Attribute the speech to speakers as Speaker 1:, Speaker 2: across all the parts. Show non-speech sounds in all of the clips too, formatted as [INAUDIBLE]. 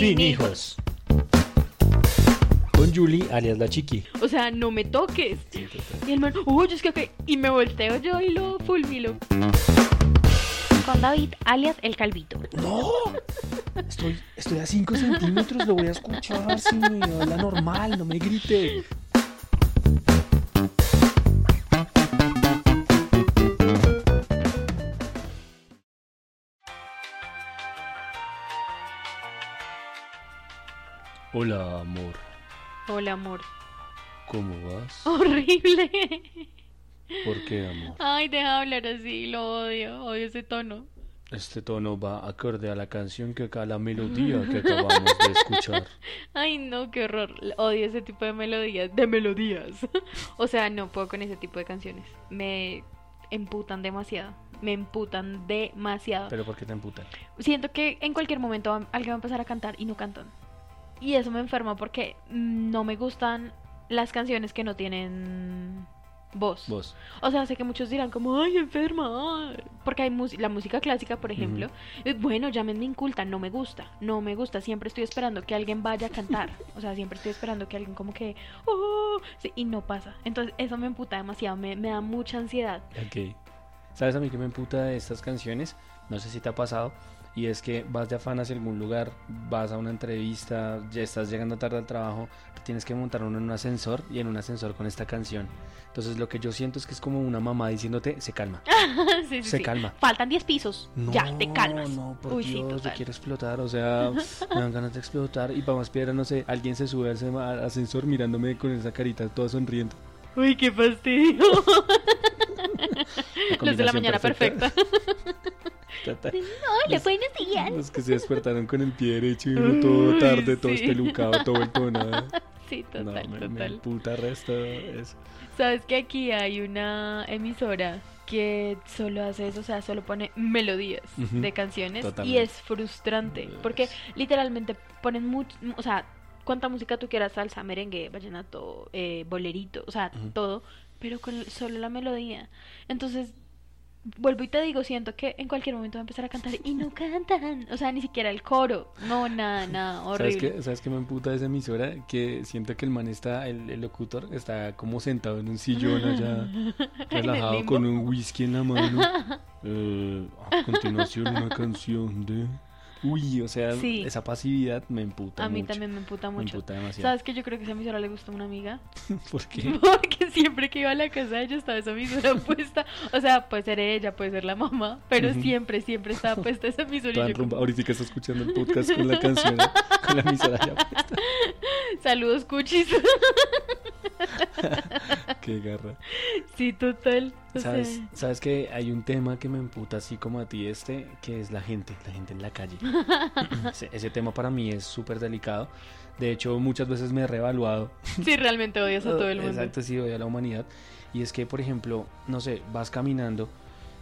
Speaker 1: Sin hijos. Con Julie, alias la chiqui.
Speaker 2: O sea, no me toques.
Speaker 1: Sí.
Speaker 2: Y el man, uy, es que ok. Y me volteo yo y lo fulmilo. Con David, alias el calvito.
Speaker 1: ¡No! Estoy, estoy a 5 centímetros, lo voy a escuchar si me habla normal, no me grite. Hola, amor. ¿Cómo vas? [LAUGHS]
Speaker 2: Horrible.
Speaker 1: ¿Por qué, amor?
Speaker 2: Ay, deja de hablar así, lo odio. Odio ese tono.
Speaker 1: Este tono va acorde a la canción que acá, la melodía que acabamos de escuchar. [LAUGHS]
Speaker 2: Ay, no, qué horror. Odio ese tipo de melodías. De melodías. [LAUGHS] o sea, no puedo con ese tipo de canciones. Me emputan demasiado. Me emputan demasiado.
Speaker 1: ¿Pero por qué te emputan?
Speaker 2: Siento que en cualquier momento alguien va a empezar a cantar y no cantan. Y eso me enferma porque no me gustan las canciones que no tienen voz.
Speaker 1: Vos.
Speaker 2: O sea, sé que muchos dirán como, ay, enferma. ay", Porque hay la música clásica, por ejemplo. eh, Bueno, llámenme inculta, no me gusta. No me gusta. Siempre estoy esperando que alguien vaya a cantar. O sea, siempre estoy esperando que alguien como que, oh, sí, y no pasa. Entonces, eso me emputa demasiado. Me, me da mucha ansiedad.
Speaker 1: Ok. ¿Sabes a mí que me emputa de estas canciones? No sé si te ha pasado. Y es que vas de afán hacia algún lugar, vas a una entrevista, ya estás llegando tarde al trabajo, tienes que montar uno en un ascensor y en un ascensor con esta canción. Entonces lo que yo siento es que es como una mamá diciéndote, se calma. [LAUGHS]
Speaker 2: Sí, sí,
Speaker 1: Se
Speaker 2: sí.
Speaker 1: calma.
Speaker 2: Faltan 10 pisos. ya, te calmas.
Speaker 1: No, por
Speaker 2: Uy,
Speaker 1: Dios, yo quiero explotar, o sea, me dan ganas de explotar. Y para más piedra, no sé, alguien se sube al ascensor mirándome con esa carita toda sonriente.
Speaker 2: Uy, qué fastidio. Los de la mañana perfecta. [LAUGHS]
Speaker 1: Total.
Speaker 2: Hola, buenos días.
Speaker 1: Los que se despertaron con el pie derecho y uno todo tarde, todo
Speaker 2: sí.
Speaker 1: espelucado, todo vuelto. [LAUGHS]
Speaker 2: Sí,
Speaker 1: No,
Speaker 2: total,
Speaker 1: me, me
Speaker 2: total.
Speaker 1: puta resto eso.
Speaker 2: Sabes que aquí hay una emisora que solo hace eso, o sea, solo pone melodías de canciones y es frustrante porque literalmente ponen mucho, o sea, cuánta música tú quieras, salsa, merengue, vallenato, eh, bolerito, o sea, todo, pero con solo la melodía. Entonces, vuelvo y te digo, siento que en cualquier momento va a empezar a cantar y no cantan, o sea, ni siquiera el coro, no, nada, nada, [LAUGHS]
Speaker 1: ¿Sabes
Speaker 2: horrible.
Speaker 1: qué, ¿Sabes qué me emputa esa emisora? Que siento que el man está, el, el locutor, está como sentado en un sillón allá, [LAUGHS] relajado con un whisky en la mano. Eh, a continuación una canción de... Uy, o sea,
Speaker 2: Sí.
Speaker 1: esa pasividad me emputa
Speaker 2: A mí
Speaker 1: mucho.
Speaker 2: también me emputa
Speaker 1: Me
Speaker 2: mucho.
Speaker 1: emputa demasiado.
Speaker 2: ¿Sabes que yo creo que esa emisora le gusta a una amiga? [LAUGHS]
Speaker 1: ¿Por qué? [LAUGHS]
Speaker 2: Porque siempre que iba a la casa de ella estaba esa emisora [LAUGHS] puesta. O sea, puede ser ella, puede ser la mamá, pero
Speaker 1: Ujú.
Speaker 2: siempre, siempre estaba puesta esa emisora.
Speaker 1: Toda
Speaker 2: Y yo como,
Speaker 1: Ahorita que está escuchando el podcast con la canción, con la emisora ya puesta.
Speaker 2: Saludos, cuchis. [LAUGHS]
Speaker 1: Qué garra.
Speaker 2: sí, total.
Speaker 1: ¿Sabes,
Speaker 2: sea,
Speaker 1: ¿Sabes que hay un tema que me emputa así como a ti este, que es la gente, la gente en la calle? [LAUGHS] ese, ese tema para mí es súper delicado. De hecho, muchas veces me he reevaluado.
Speaker 2: sí, realmente odias a todo el mundo.
Speaker 1: Exacto, sí, voy a la humanidad. Y es que, por ejemplo, no sé, vas caminando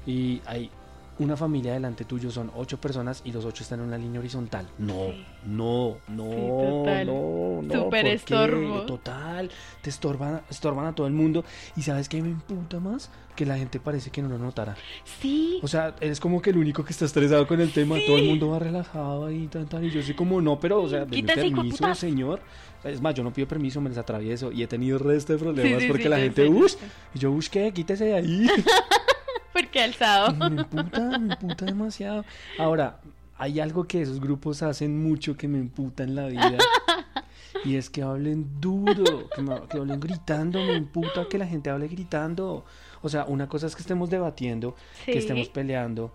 Speaker 1: y hay una familia delante tuyo, son ocho personas y los ocho están en una línea horizontal. No,
Speaker 2: Sí.
Speaker 1: no, no,
Speaker 2: total.
Speaker 1: no, no.
Speaker 2: Súper estorbo.
Speaker 1: Total, te estorban, estorban a todo el mundo. Y ¿sabes qué me emputa más? Que la gente parece que no lo notara.
Speaker 2: Sí,
Speaker 1: O sea, eres como que el único que está estresado con el tema. Todo el mundo va relajado ahí, tan, tan. Y yo soy como, no, pero, o sea,
Speaker 2: de
Speaker 1: permiso, señor. Es más, yo no pido permiso, me les atravieso. Y he tenido resto de problemas
Speaker 2: Sí, sí,
Speaker 1: porque
Speaker 2: sí,
Speaker 1: la gente,
Speaker 2: sé.
Speaker 1: Y yo, uff, ¿qué? Quítese de ahí. [LAUGHS]
Speaker 2: porque alzado.
Speaker 1: me emputa, me emputa demasiado. Ahora, hay algo que esos grupos hacen mucho que me emputa en la vida. [LAUGHS] Y es que hablen duro, que, me- que hablen gritando, me emputa que la gente hable gritando. O sea, una cosa es que estemos debatiendo,
Speaker 2: Sí.
Speaker 1: que estemos peleando,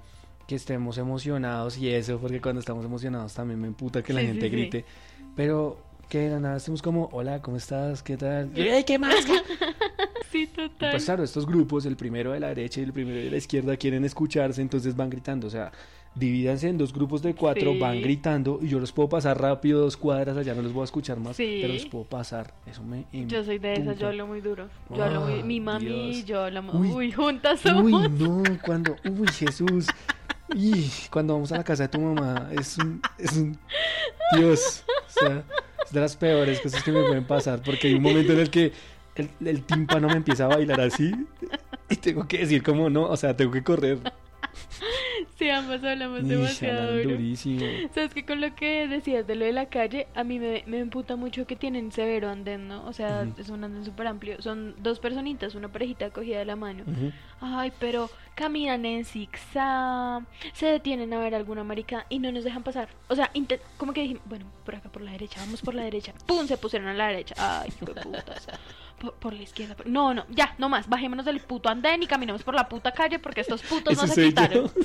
Speaker 1: que estemos emocionados y eso, porque cuando estamos emocionados también me emputa que la
Speaker 2: Sí,
Speaker 1: gente
Speaker 2: sí,
Speaker 1: grite. Pero que de la nada estemos como, hola, ¿cómo estás? ¿Qué tal? [LAUGHS] Y, "Ey, ¿Qué más? ¿Qué-?"
Speaker 2: Sí, total.
Speaker 1: Pues claro, estos grupos, el primero de la derecha y el primero de la izquierda, quieren escucharse, entonces van gritando. O sea, divídanse en dos grupos de cuatro,
Speaker 2: Sí.
Speaker 1: van gritando y yo los puedo pasar rápido dos cuadras allá, no los voy a escuchar más,
Speaker 2: Sí.
Speaker 1: pero los puedo pasar. Eso me
Speaker 2: Yo soy de esas, yo hablo muy duro. Yo hablo muy. Mi mami y
Speaker 1: Dios.
Speaker 2: yo hablamos.
Speaker 1: Uy.
Speaker 2: Uy, juntas somos.
Speaker 1: Uy, no, cuando, uy, Jesús. Y cuando vamos a la casa de tu mamá, es un, es un, Dios, o sea, es de las peores cosas que me pueden pasar, porque hay un momento en el que el, el tímpano me empieza a bailar así, y tengo que decir como no, o sea, tengo que correr.
Speaker 2: Sí, ambas hablamos demasiado duro.
Speaker 1: durísimo.
Speaker 2: Sabes que con lo que decías de lo de la calle, a mí me, me emputa mucho que tienen severo andén, ¿no? O sea, es un andén súper amplio. Son dos personitas, una parejita cogida de la mano. Ay, pero caminan en zigzag, se detienen a ver alguna marica y no nos dejan pasar. O sea, como que dijimos, bueno, por acá por la derecha, vamos por la derecha. ¡Pum! Se pusieron a la derecha. Ay, de putas. Por, por la izquierda. por- No, no, ya, no más. Bajémonos del puto andén y caminemos por la puta calle porque estos putos no se quitaron.
Speaker 1: yo. [LAUGHS]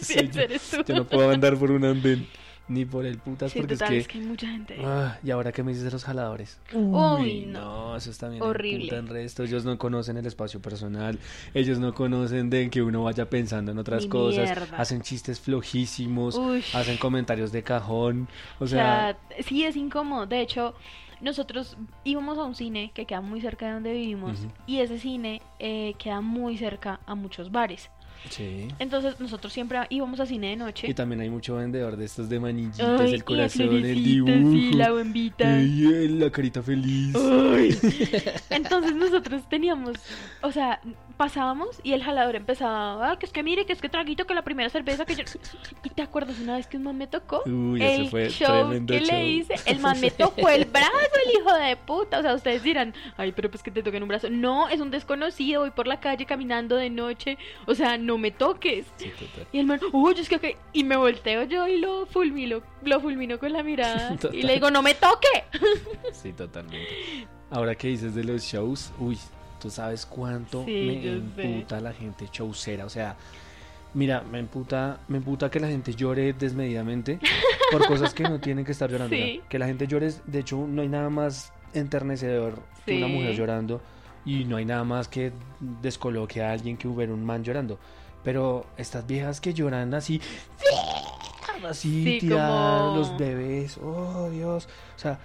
Speaker 2: Sí, sí,
Speaker 1: yo.
Speaker 2: eres tú.
Speaker 1: Yo no puedo andar por un andén ni por el putas
Speaker 2: Sí,
Speaker 1: porque
Speaker 2: total,
Speaker 1: es
Speaker 2: es
Speaker 1: que...
Speaker 2: que hay mucha gente.
Speaker 1: Ah, y ahora que me dices de los jaladores.
Speaker 2: Uy,
Speaker 1: no.
Speaker 2: no.
Speaker 1: eso está bien.
Speaker 2: Horrible.
Speaker 1: En resto, ellos no conocen el espacio personal. Ellos no conocen de que uno vaya pensando en otras
Speaker 2: Ni
Speaker 1: cosas.
Speaker 2: mierda.
Speaker 1: Hacen chistes flojísimos.
Speaker 2: Uy.
Speaker 1: Hacen comentarios de cajón. O sea,
Speaker 2: sí es incómodo. De hecho, nosotros íbamos a un cine que queda muy cerca de donde vivimos y ese cine eh, queda muy cerca a muchos bares.
Speaker 1: sí.
Speaker 2: Entonces nosotros siempre íbamos a cine de
Speaker 1: Y
Speaker 2: noche.
Speaker 1: también hay mucho vendedor de estos de manillitas,
Speaker 2: Ay,
Speaker 1: el
Speaker 2: y
Speaker 1: corazón, el dibujo.
Speaker 2: sí, la bombita.
Speaker 1: Eh, la carita feliz.
Speaker 2: Ay. [LAUGHS] Entonces nosotros teníamos, o sea, pasábamos y el jalador empezaba, ah, que es que mire, que es que traguito, que la primera cerveza que yo... [LAUGHS] ¿Y te acuerdas una vez que un man me tocó?
Speaker 1: Uy,
Speaker 2: el
Speaker 1: fue
Speaker 2: show que
Speaker 1: show.
Speaker 2: le hice, el man me tocó el [LAUGHS] brazo, el hijo de puta. O sea, ustedes dirán, ay, pero pues que te toquen un brazo. No, es un desconocido, voy por la calle caminando de noche. O sea, no me toques.
Speaker 1: Sí, total.
Speaker 2: Y el man, uy, es que, ok". y me volteo yo y lo fulmino, lo fulmino con la mirada. [LAUGHS]
Speaker 1: Total.
Speaker 2: y le digo, no me toque.
Speaker 1: Sí, totalmente. Ahora que dices de los shows, uy, tú sabes cuánto
Speaker 2: Sí,
Speaker 1: me
Speaker 2: sé.
Speaker 1: emputa la gente showcera. O sea, mira, me emputa, me emputa que la gente llore desmedidamente por cosas que no [LAUGHS] tienen que estar llorando.
Speaker 2: Sí.
Speaker 1: Que la gente llore, de hecho, no hay nada más enternecedor que una mujer llorando y no hay nada más que descoloque a alguien que hubiera un man llorando. Pero estas viejas que lloran así, así,
Speaker 2: Sí,
Speaker 1: tirar
Speaker 2: como-
Speaker 1: los bebés, oh Dios. O sea,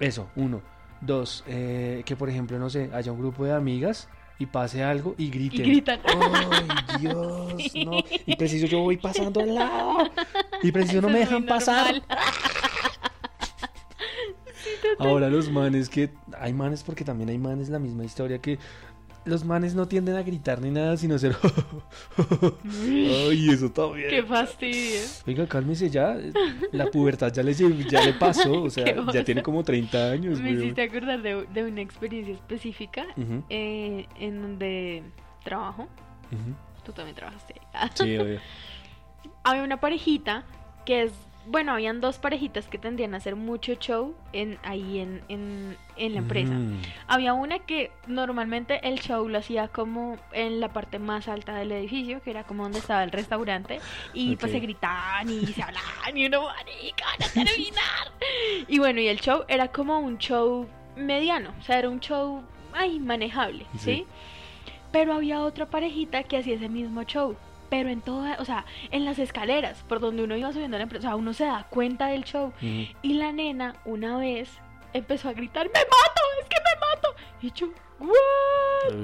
Speaker 1: eso, uno. Dos, eh, que por ejemplo, no sé, haya un grupo de amigas y pase algo y griten.
Speaker 2: gritan.
Speaker 1: ¡Ay, Dios! [LAUGHS]
Speaker 2: Sí.
Speaker 1: No. Y preciso yo voy pasando al lado. [LAUGHS] Y preciso no me dejan pasar. [LAUGHS] Ahora los manes que... Hay manes porque también hay manes la misma historia que... Los manes no tienden a gritar ni nada, sino ser... [LAUGHS] ¡Ay, eso está bien!
Speaker 2: Qué fastidio.
Speaker 1: Oiga, cálmese ya. La pubertad ya le, ya le pasó. O [LAUGHS] sea, ya tiene como 30 años,
Speaker 2: Me hiciste acordar de, de una experiencia específica eh, en donde trabajo. Tú también trabajaste ahí.
Speaker 1: Sí, obvio. [LAUGHS]
Speaker 2: Había una parejita que es. Bueno, habían dos parejitas que tendrían a hacer mucho show en, ahí en, en, en la empresa.
Speaker 1: Mm,
Speaker 2: Había una que normalmente el show lo hacía como en la parte más alta del edificio, que era como donde estaba el restaurante, y pues se gritaban y se hablaban y uno, marica, van a terminar. y bueno, y el show era como un show mediano, o sea, era un show, ay, manejable, ¿sí?
Speaker 1: Sí.
Speaker 2: Pero había otra parejita que hacía ese mismo show. Pero en toda, o sea, en las escaleras, por donde uno iba subiendo a la empresa, o sea, uno se da cuenta del show. Y la nena una vez empezó a gritar, ¡me mato! ¡Es que me mato! Y yo, ¿what?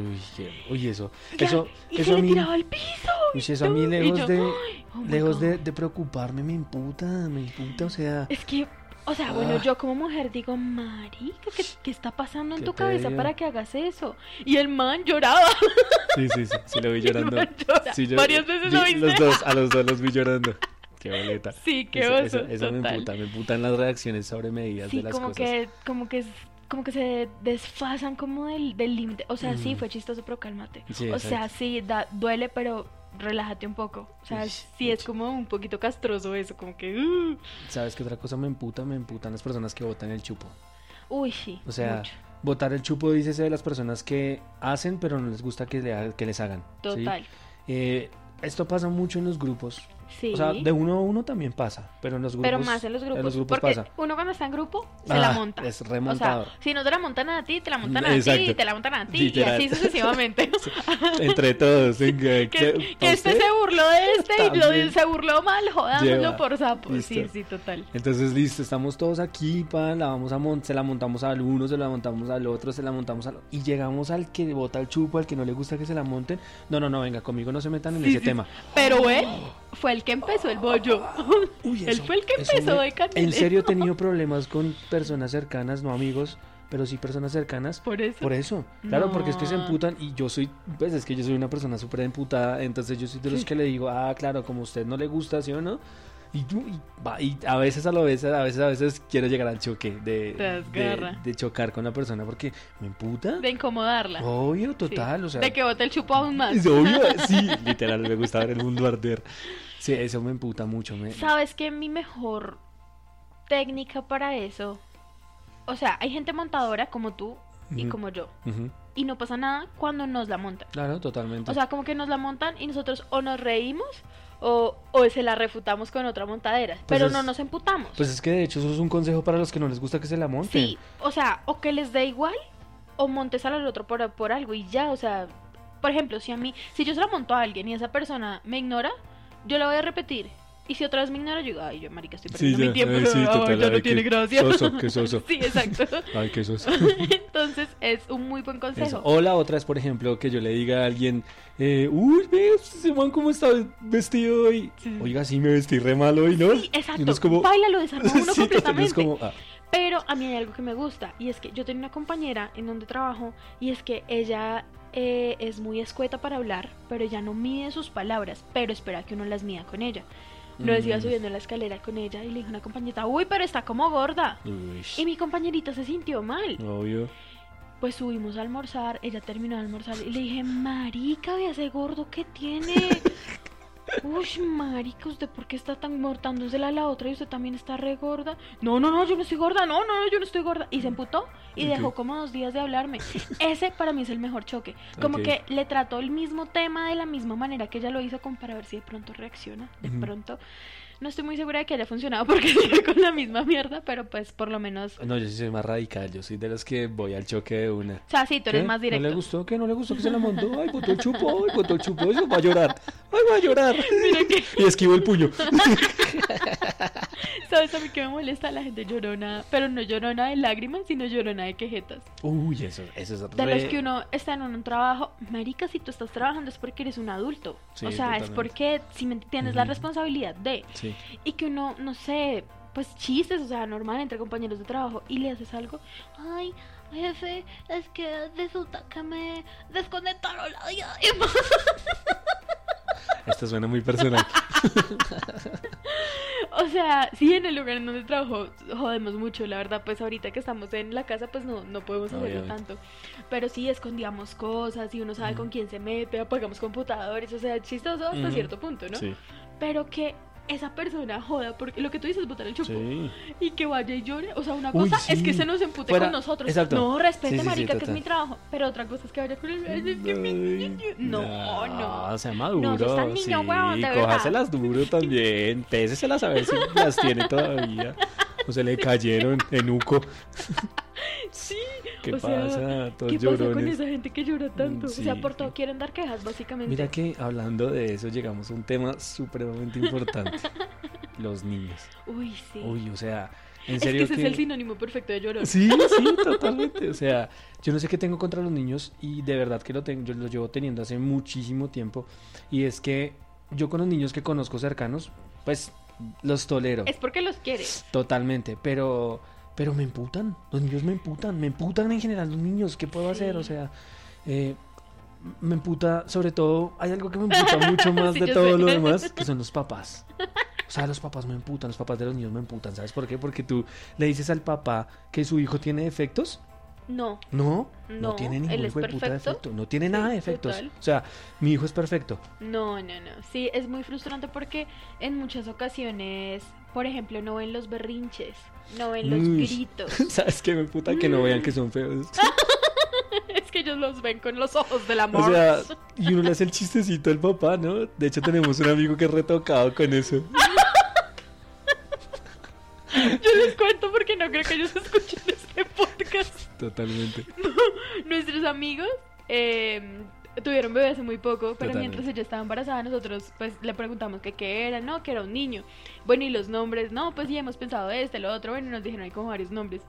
Speaker 1: Uy, eso.
Speaker 2: Ya,
Speaker 1: Eso,
Speaker 2: y
Speaker 1: eso
Speaker 2: se
Speaker 1: a
Speaker 2: le
Speaker 1: mí.
Speaker 2: tiraba al piso.
Speaker 1: Uy, eso a mí
Speaker 2: Y
Speaker 1: lejos
Speaker 2: yo,
Speaker 1: de.
Speaker 2: "Ay, oh
Speaker 1: Lejos de,
Speaker 2: God".
Speaker 1: de preocuparme, me imputa, me imputa, o sea.
Speaker 2: Es que, o sea, bueno,
Speaker 1: Ah.
Speaker 2: yo como mujer digo, marica, ¿qué, qué está pasando en tu cabeza para que hagas eso? Y el man lloraba.
Speaker 1: Sí, sí, sí, sí lo vi [LAUGHS] llorando. Sí, yo-
Speaker 2: Varias veces
Speaker 1: yo-
Speaker 2: lo viste.
Speaker 1: Los dos, a los dos los vi llorando. Qué boleta.
Speaker 2: Sí, qué
Speaker 1: Eso,
Speaker 2: oso.
Speaker 1: eso, eso me
Speaker 2: total.
Speaker 1: emputa, me emputan las reacciones sobre medidas
Speaker 2: Sí,
Speaker 1: de las
Speaker 2: como
Speaker 1: cosas.
Speaker 2: que, como que, como que se desfasan como del del límite. O sea, sí,
Speaker 1: Ujú.
Speaker 2: fue chistoso, pero cálmate.
Speaker 1: Sí,
Speaker 2: o sea,
Speaker 1: exacto.
Speaker 2: sí, da, duele, pero relájate un poco. O sea,
Speaker 1: Uy,
Speaker 2: sí es como un poquito castroso eso, como que... uh.
Speaker 1: ¿Sabes qué otra cosa me emputa? Me emputan las personas que botan el chupo.
Speaker 2: Uy, sí.
Speaker 1: O sea,
Speaker 2: mucho.
Speaker 1: botar el chupo dícese de las personas que hacen, pero no les gusta que, le que les hagan. ¿sí?
Speaker 2: Total.
Speaker 1: Eh, esto pasa mucho en los grupos.
Speaker 2: Sí.
Speaker 1: O sea, de uno a uno también pasa, pero en los grupos.
Speaker 2: pero más en los grupos.
Speaker 1: En los grupos
Speaker 2: porque
Speaker 1: pasa.
Speaker 2: uno cuando está en grupo se
Speaker 1: Ah,
Speaker 2: la monta.
Speaker 1: es
Speaker 2: o
Speaker 1: remontador.
Speaker 2: sea, si no te la montan a ti, te la montan a ti,
Speaker 1: Exacto.
Speaker 2: te la montan a ti,
Speaker 1: Literal.
Speaker 2: y así sucesivamente. [LAUGHS]
Speaker 1: Entre todos.
Speaker 2: que,
Speaker 1: ¿qué- [LAUGHS]
Speaker 2: que
Speaker 1: pa'
Speaker 2: este se burló de este y lo se burló mal, jodámoslo por sapo. Sí,
Speaker 1: Listo.
Speaker 2: sí, total.
Speaker 1: Entonces, listo, estamos todos aquí, pa, la vamos a mon- se la montamos al uno, se la montamos al otro, se la montamos al y llegamos al que bota el chupo, al que no le gusta que se la monten. No, no, no, venga, conmigo no se metan en
Speaker 2: Sí,
Speaker 1: ese
Speaker 2: sí,
Speaker 1: tema.
Speaker 2: Pero él fue el que empezó el bollo. [LAUGHS]
Speaker 1: Uy,
Speaker 2: Él fue el que empezó
Speaker 1: me-
Speaker 2: de candelero.
Speaker 1: En serio he tenido [LAUGHS] problemas con personas cercanas, no amigos, pero sí personas cercanas.
Speaker 2: Por eso.
Speaker 1: Por eso, claro, porque es que se emputan y yo soy, pues es que yo soy una persona súper emputada, entonces yo soy de los
Speaker 2: Sí.
Speaker 1: que le digo, ah, claro, como a usted no le gusta, ¿sí o no? Y, y, y a veces a lo veces, a veces, a veces quiero llegar al choque de, de, chocar con la persona porque me emputa.
Speaker 2: De incomodarla.
Speaker 1: Obvio,
Speaker 2: Sí.
Speaker 1: total, o sea.
Speaker 2: De que bote el chupo aún más.
Speaker 1: Es obvio, [LAUGHS] sí, literal, me gusta ver el mundo arder. Sí, eso me emputa mucho. Me...
Speaker 2: ¿Sabes qué? Mi mejor técnica para eso. O sea, hay gente montadora como tú y como yo.
Speaker 1: Ujú,
Speaker 2: Y no pasa nada cuando nos la montan.
Speaker 1: Claro, totalmente.
Speaker 2: O sea, como que nos la montan y nosotros o nos reímos o, o se la refutamos con otra montadera. pero
Speaker 1: es-
Speaker 2: no nos emputamos.
Speaker 1: pues es que de hecho eso es un consejo para los que no les gusta que se la monten.
Speaker 2: sí, o sea, o que les dé igual o montes al otro por, por algo y ya. O sea, por ejemplo, si a mí, si yo se la monto a alguien y esa persona me ignora, yo la voy a repetir. Y si otra vez me ignora, yo digo, ay, yo, marica, estoy
Speaker 1: Sí,
Speaker 2: perdiendo
Speaker 1: ya,
Speaker 2: mi tiempo.
Speaker 1: ay, sí, [LAUGHS]
Speaker 2: Ay,
Speaker 1: total,
Speaker 2: ya no tiene gracia.
Speaker 1: soso, qué [LAUGHS] soso.
Speaker 2: sí, exacto. [LAUGHS]
Speaker 1: Ay, qué soso.
Speaker 2: Entonces, es un muy buen consejo.
Speaker 1: Eso. O la otra es, por ejemplo, que yo le diga a alguien, eh, uy, ve, ese man cómo está vestido hoy.
Speaker 2: Sí.
Speaker 1: Oiga, sí, me vestí re mal hoy, ¿no?
Speaker 2: Sí, exacto.
Speaker 1: uno es como...
Speaker 2: Baila, lo desarma uno completamente.
Speaker 1: es como, ah,
Speaker 2: Pero a mí hay algo que me gusta y es que yo tengo una compañera en donde trabajo y es que ella eh, es muy escueta para hablar, pero ella no mide sus palabras, pero espera que uno las mida con ella. Vez iba
Speaker 1: Mm.
Speaker 2: subiendo la escalera con ella y le dijo a una compañera, uy, pero está como gorda.
Speaker 1: uy,
Speaker 2: Y mi compañerita se sintió mal.
Speaker 1: obvio.
Speaker 2: Pues subimos a almorzar, ella terminó de almorzar y le dije, marica, vea ese gordo que tiene. [LAUGHS] Uy, marica, ¿usted por qué está tan mortándosela a la otra y usted también está re gorda? No, no, no, yo no estoy gorda, no, no, no, yo no estoy gorda. Y se emputó y dejó como dos días de hablarme. [LAUGHS] Ese para mí es el mejor choque. Como que le trató el mismo tema de la misma manera que ella lo hizo como para ver si de pronto reacciona. De pronto. No estoy muy segura de que haya funcionado [LAUGHS] porque sigue con la misma mierda, pero pues por lo menos...
Speaker 1: No, yo sí soy más radical, yo soy de los que voy al choque de una.
Speaker 2: O sea, sí, tú eres
Speaker 1: ¿Qué?
Speaker 2: más directo.
Speaker 1: ¿No le gustó? ¿Qué? ¿No le gustó que se la montó? Ay, botó el chupo, ay, botó el chupo, eso va a llorar, ay, va a llorar. [LAUGHS]
Speaker 2: Mira que...
Speaker 1: Y esquivo el puño. [LAUGHS] [LAUGHS]
Speaker 2: ¿Sabes a mí que me molesta? La gente llorona, pero no llorona de lágrimas, sino llorona de quejetas.
Speaker 1: Uy, eso, eso es
Speaker 2: De
Speaker 1: re-
Speaker 2: los que uno está en un trabajo, marica, si tú estás trabajando es porque eres un adulto.
Speaker 1: Sí,
Speaker 2: o sea, es porque si me tienes la
Speaker 1: Ujú.
Speaker 2: responsabilidad de,
Speaker 1: Sí.
Speaker 2: y que uno, no sé, pues chistes, o sea, normal entre compañeros de trabajo, y le haces algo, ay, jefe, es que resulta que me desconectaron la llave. [LAUGHS]
Speaker 1: Esto suena muy personal. [LAUGHS]
Speaker 2: O sea, sí, en el lugar en donde trabajo jodemos mucho, la verdad, pues ahorita que estamos en la casa, pues no, no podemos hacerlo
Speaker 1: Obviamente.
Speaker 2: tanto. Pero sí, escondíamos cosas y uno sabe con quién se mete, apagamos computadores, o sea, chistoso hasta cierto punto, ¿no?
Speaker 1: Sí.
Speaker 2: Pero que esa persona joda, porque lo que tú dices, botar el chupo,
Speaker 1: Sí.
Speaker 2: y que vaya y llore, o sea, una
Speaker 1: Uy,
Speaker 2: cosa es que se nos empute
Speaker 1: Fuera-
Speaker 2: con nosotros.
Speaker 1: exacto.
Speaker 2: No, respete,
Speaker 1: Sí,
Speaker 2: marica, que es mi trabajo. Pero otra cosa es que vaya con el... es
Speaker 1: Ay,
Speaker 2: No, no.
Speaker 1: sea maduro.
Speaker 2: No, tan niño, huevón, de
Speaker 1: cójaselas duro [LAUGHS] también. Péseselas a ver si las tiene todavía. O se le cayeron en Uco.
Speaker 2: Sí,
Speaker 1: ¿Qué
Speaker 2: o sea,
Speaker 1: pasa? Todos
Speaker 2: ¿qué pasa con
Speaker 1: llorones.
Speaker 2: esa gente que llora tanto?
Speaker 1: Mm,
Speaker 2: o sea,
Speaker 1: sí,
Speaker 2: por todo
Speaker 1: sí.
Speaker 2: quieren dar quejas, básicamente.
Speaker 1: Mira que hablando de eso llegamos a un tema supremamente importante. [LAUGHS] Los niños.
Speaker 2: Uy, sí.
Speaker 1: Uy, o sea, en
Speaker 2: es que
Speaker 1: serio
Speaker 2: ese es el sinónimo perfecto de llorar.
Speaker 1: Sí, sí, [LAUGHS] totalmente. O sea, yo no sé qué tengo contra los niños y de verdad que lo tengo, yo lo llevo teniendo hace muchísimo tiempo. Y es que yo con los niños que conozco cercanos, pues los tolero
Speaker 2: Es porque los quieres.
Speaker 1: totalmente, pero pero me emputan. Los niños me emputan, me emputan en general los niños. ¿Qué puedo hacer? O sea, eh, me emputa, sobre todo, hay algo que me emputa [LAUGHS] mucho más
Speaker 2: Sí,
Speaker 1: de todo
Speaker 2: sé.
Speaker 1: lo demás, [LAUGHS] que son los papás. O sea, los papás me emputan, los papás de los niños me emputan. ¿Sabes por qué? Porque tú le dices al papá que su hijo tiene defectos
Speaker 2: No.
Speaker 1: no, no,
Speaker 2: No,
Speaker 1: tiene ningún hijo de puta defecto. No tiene nada de defectos.
Speaker 2: total.
Speaker 1: O sea, mi hijo es perfecto.
Speaker 2: No, no, no. Sí, es muy frustrante porque en muchas ocasiones, por ejemplo, no ven los berrinches, no ven los
Speaker 1: Uy.
Speaker 2: gritos. [LAUGHS]
Speaker 1: ¿Sabes qué me puta que no vean que son feos? [LAUGHS]
Speaker 2: es que ellos los ven con los ojos del amor.
Speaker 1: O sea, y uno le hace el chistecito al papá, ¿no? De hecho, tenemos un amigo que es retocado con eso. [LAUGHS]
Speaker 2: Yo les cuento porque no creo que ellos escuchen este podcast.
Speaker 1: Totalmente.
Speaker 2: Nuestros amigos eh, tuvieron bebé hace muy poco, pero
Speaker 1: Totalmente.
Speaker 2: mientras ella estaba embarazada, nosotros pues le preguntamos que qué era, no, que era un niño. Bueno, y los nombres, no, pues sí, hemos pensado este, lo otro, bueno, nos dijeron ahí como varios nombres.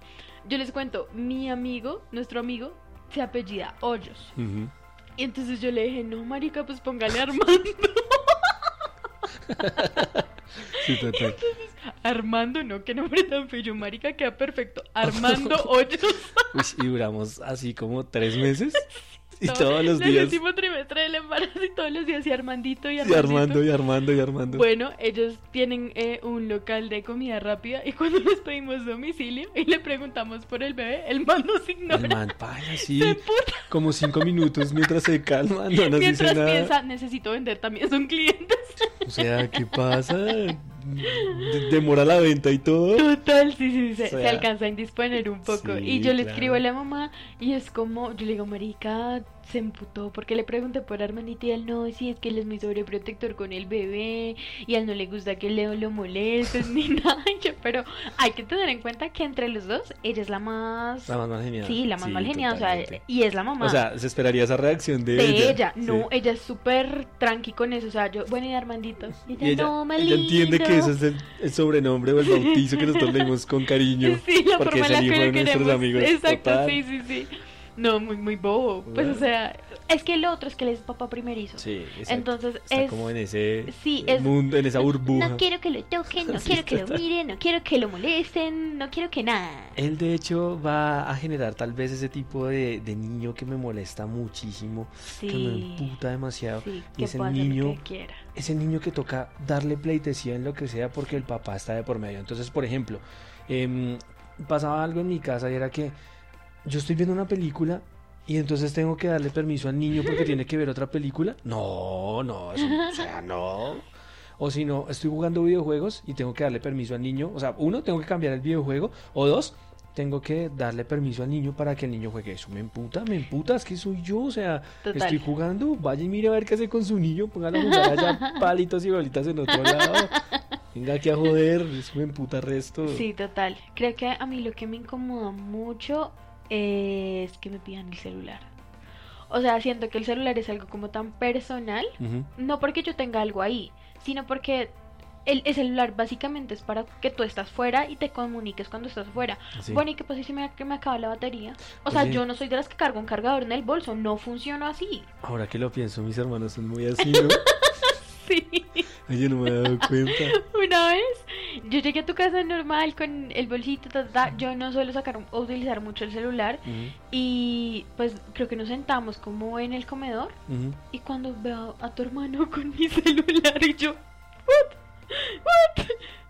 Speaker 2: Yo les cuento, mi amigo, nuestro amigo, se apellida Hoyos. Y entonces yo le dije, no, marica, pues póngale Armando. [LAUGHS]
Speaker 1: Sí, total.
Speaker 2: Armando, no, qué nombre tan feo, marica, queda perfecto. Armando [LAUGHS] Hoyos.
Speaker 1: Uy, y duramos así como tres meses. [LAUGHS] Y
Speaker 2: Todo-
Speaker 1: todos los días.
Speaker 2: último trimestre del embarazo y todos los días y Armandito y
Speaker 1: Y
Speaker 2: Armandito.
Speaker 1: Armando, y Armando, y Armando.
Speaker 2: Bueno, ellos tienen eh, un local de comida rápida y cuando les pedimos domicilio y le preguntamos por el bebé, el man nos ignora.
Speaker 1: El man
Speaker 2: Se puta.
Speaker 1: como cinco minutos mientras se calma, no nos
Speaker 2: Mientras
Speaker 1: dice nada.
Speaker 2: piensa, necesito vender, también son clientes.
Speaker 1: O sea, ¿qué pasa? De- Demora la venta y todo.
Speaker 2: Total, sí, sí, se,
Speaker 1: O sea,
Speaker 2: se alcanza a indisponer un poco.
Speaker 1: sí,
Speaker 2: y yo le
Speaker 1: claro.
Speaker 2: escribo a la mamá y es como, yo le digo, marica, se emputó porque le pregunté por Armandito y él no, sí, es que él es muy sobreprotector con el bebé y a él no le gusta que Leo lo molestes [LAUGHS] ni nada. Pero hay que tener en cuenta que entre los dos, ella es la más...
Speaker 1: La más mal genial.
Speaker 2: Sí, la más
Speaker 1: Sí,
Speaker 2: mal genial, o sea, y es la mamá.
Speaker 1: O sea, se esperaría esa reacción de,
Speaker 2: de
Speaker 1: ella.
Speaker 2: ella, no,
Speaker 1: Sí.
Speaker 2: ella es súper tranqui con eso, o sea, yo, bueno, y Armandito, y ella,
Speaker 1: Y ella,
Speaker 2: no,
Speaker 1: ella entiende
Speaker 2: lindo".
Speaker 1: que ese es el, el sobrenombre o el bautizo que nosotros leímos con [LAUGHS] cariño.
Speaker 2: Sí, la
Speaker 1: porque
Speaker 2: forma
Speaker 1: es el hijo de nuestros amigos.
Speaker 2: Exacto,
Speaker 1: Total.
Speaker 2: sí, sí, sí. No, muy, muy bobo. Pues, o sea, es que el otro es que él es papá primerizo.
Speaker 1: Sí, exacto.
Speaker 2: Entonces,
Speaker 1: Está
Speaker 2: es.
Speaker 1: como en ese
Speaker 2: sí, es-
Speaker 1: mundo, en esa burbuja.
Speaker 2: No quiero que lo toquen, no [LAUGHS]
Speaker 1: Sí,
Speaker 2: quiero que lo miren, no quiero que lo molesten, no quiero que nada.
Speaker 1: Él de hecho va a generar tal vez ese tipo de, de niño que me molesta muchísimo, que me
Speaker 2: Sí.
Speaker 1: emputa demasiado.
Speaker 2: Sí,
Speaker 1: y
Speaker 2: que
Speaker 1: ese niño-
Speaker 2: que quiera.
Speaker 1: Ese niño que toca darle pleitesía en lo que sea porque el papá está de por medio. Entonces, por ejemplo, em, pasaba algo en mi casa y era que yo estoy viendo una película y entonces tengo que darle permiso al niño porque tiene que ver otra película. No, no, eso, o sea, no. O si no, estoy jugando videojuegos y tengo que darle permiso al niño. O sea, uno, tengo que cambiar el videojuego. O dos, tengo que darle permiso al niño para que el niño juegue. Eso me emputa, me emputa, es que soy yo. O sea,
Speaker 2: Total.
Speaker 1: estoy jugando, vaya y mire a ver qué hace con su niño. Póngalo a jugar allá [LAUGHS] palitos y bolitas en otro lado. Venga aquí a joder, eso me emputa resto.
Speaker 2: Sí, total. Creo que a mí lo que me incomoda mucho es que me pidan el celular. O sea, siento que el celular es algo como tan personal no porque yo tenga algo ahí, sino porque el, el celular básicamente es para que tú estás fuera y te comuniques cuando estás fuera.
Speaker 1: Sí.
Speaker 2: Bueno, ¿y qué pasa si me, que me acaba la batería? O sea,
Speaker 1: Oye.
Speaker 2: yo no soy de las que cargo un cargador en el bolso, no funciona así.
Speaker 1: Ahora que lo pienso, mis hermanos son muy [LAUGHS] así, ¿no?
Speaker 2: Sí.
Speaker 1: Oye, no me he dado cuenta. [LAUGHS]
Speaker 2: Una vez yo llegué a tu casa normal con el bolsito, ta, ta, ta. yo no suelo sacar o utilizar mucho el celular y pues creo que nos sentamos como en el comedor. Y cuando veo a tu hermano [LAUGHS] con mi celular y yo, ¿what? ¿what?